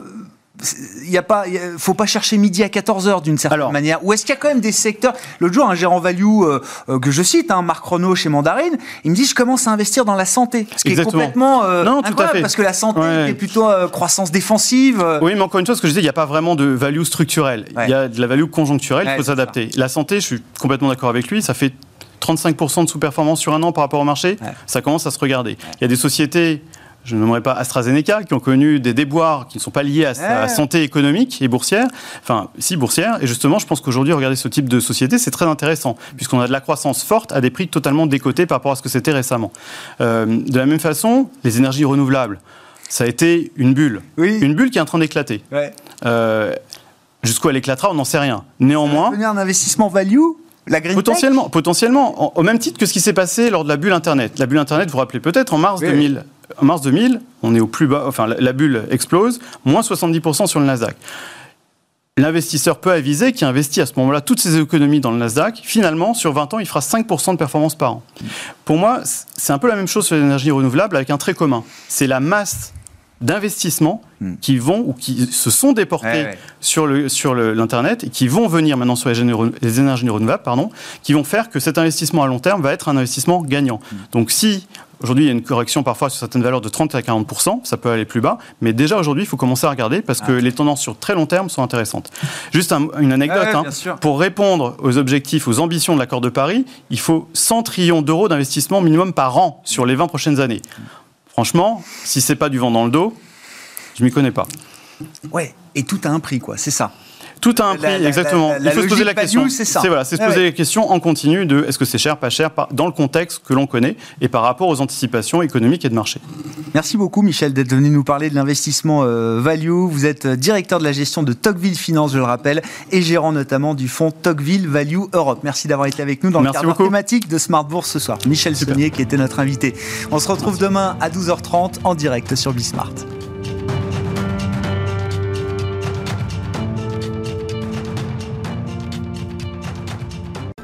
il y a pas, faut pas chercher midi à 14h d'une certaine manière. Ou est-ce qu'il y a quand même des secteurs L'autre jour, un gérant value euh, euh, que je cite, hein, Marc Renault chez Mandarine, il me dit je commence à investir dans la santé, ce qui est complètement euh, non, tout à fait. parce que la santé est plutôt croissance défensive. Oui, mais encore une fois, ce que je disais, il n'y a pas vraiment de value structurelle. Il y a de la value conjoncturelle, il faut s'adapter. La santé, je suis complètement d'accord avec lui, ça fait 35% de sous-performance sur un an par rapport au marché, ça commence à se regarder. Il y a des sociétés je ne nommerai pas AstraZeneca, qui ont connu des déboires qui ne sont pas liés à sa santé économique et boursière, enfin, si boursière. Et justement, je pense qu'aujourd'hui, regarder ce type de société, c'est très intéressant, puisqu'on a de la croissance forte à des prix totalement décotés par rapport à ce que c'était récemment. Euh, de la même façon, les énergies renouvelables, ça a été une bulle. Une bulle qui est en train d'éclater. Euh, jusqu'où elle éclatera, on n'en sait rien. Néanmoins. Ça va devenir un investissement value la potentiellement, potentiellement, au même titre que ce qui s'est passé lors de la bulle Internet. La bulle Internet, vous vous rappelez peut-être, en mars 2000, en mars 2000, on est au plus bas, enfin la, bulle explose, moins 70% sur le Nasdaq. L'investisseur peut aviser qui investit à ce moment-là toutes ses économies dans le Nasdaq. Finalement, sur 20 ans, il fera 5% de performance par an. Pour moi, c'est un peu la même chose sur l'énergie renouvelable avec un trait commun. C'est la masse d'investissements hmm. qui vont ou qui se sont déportés sur le sur l'internet et qui vont venir maintenant sur les, énergies renouvelables, pardon, qui vont faire que cet investissement à long terme va être un investissement gagnant. Hmm. Donc si Aujourd'hui, il y a une correction parfois sur certaines valeurs de 30 à 40 ça peut aller plus bas, mais déjà aujourd'hui, il faut commencer à regarder parce que ah. les tendances sur très long terme sont intéressantes. Juste une anecdote, hein. pour répondre aux objectifs, aux ambitions de l'accord de Paris, il faut 100 trillions d'euros d'investissement minimum par an sur les 20 prochaines années. Franchement, si c'est pas du vent dans le dos, je m'y connais pas. Ouais, et tout a un prix, quoi, c'est ça. Tout a un prix, exactement. Il faut se poser la question. C'est ça. C'est voilà, se poser la question en continu de est-ce que c'est cher, pas cher, dans le contexte que l'on connaît et par rapport aux anticipations économiques et de marché. Merci beaucoup, Michel, d'être venu nous parler de l'investissement euh, value. Vous êtes euh, directeur de la gestion de Tocqueville Finance, je le rappelle, et gérant notamment du fonds Tocqueville Value Europe. Merci d'avoir été avec nous dans le cadre thématique de Smart Bourse ce soir. Michel Super. qui était notre invité. On se retrouve demain à 12h30 en direct sur Bismart.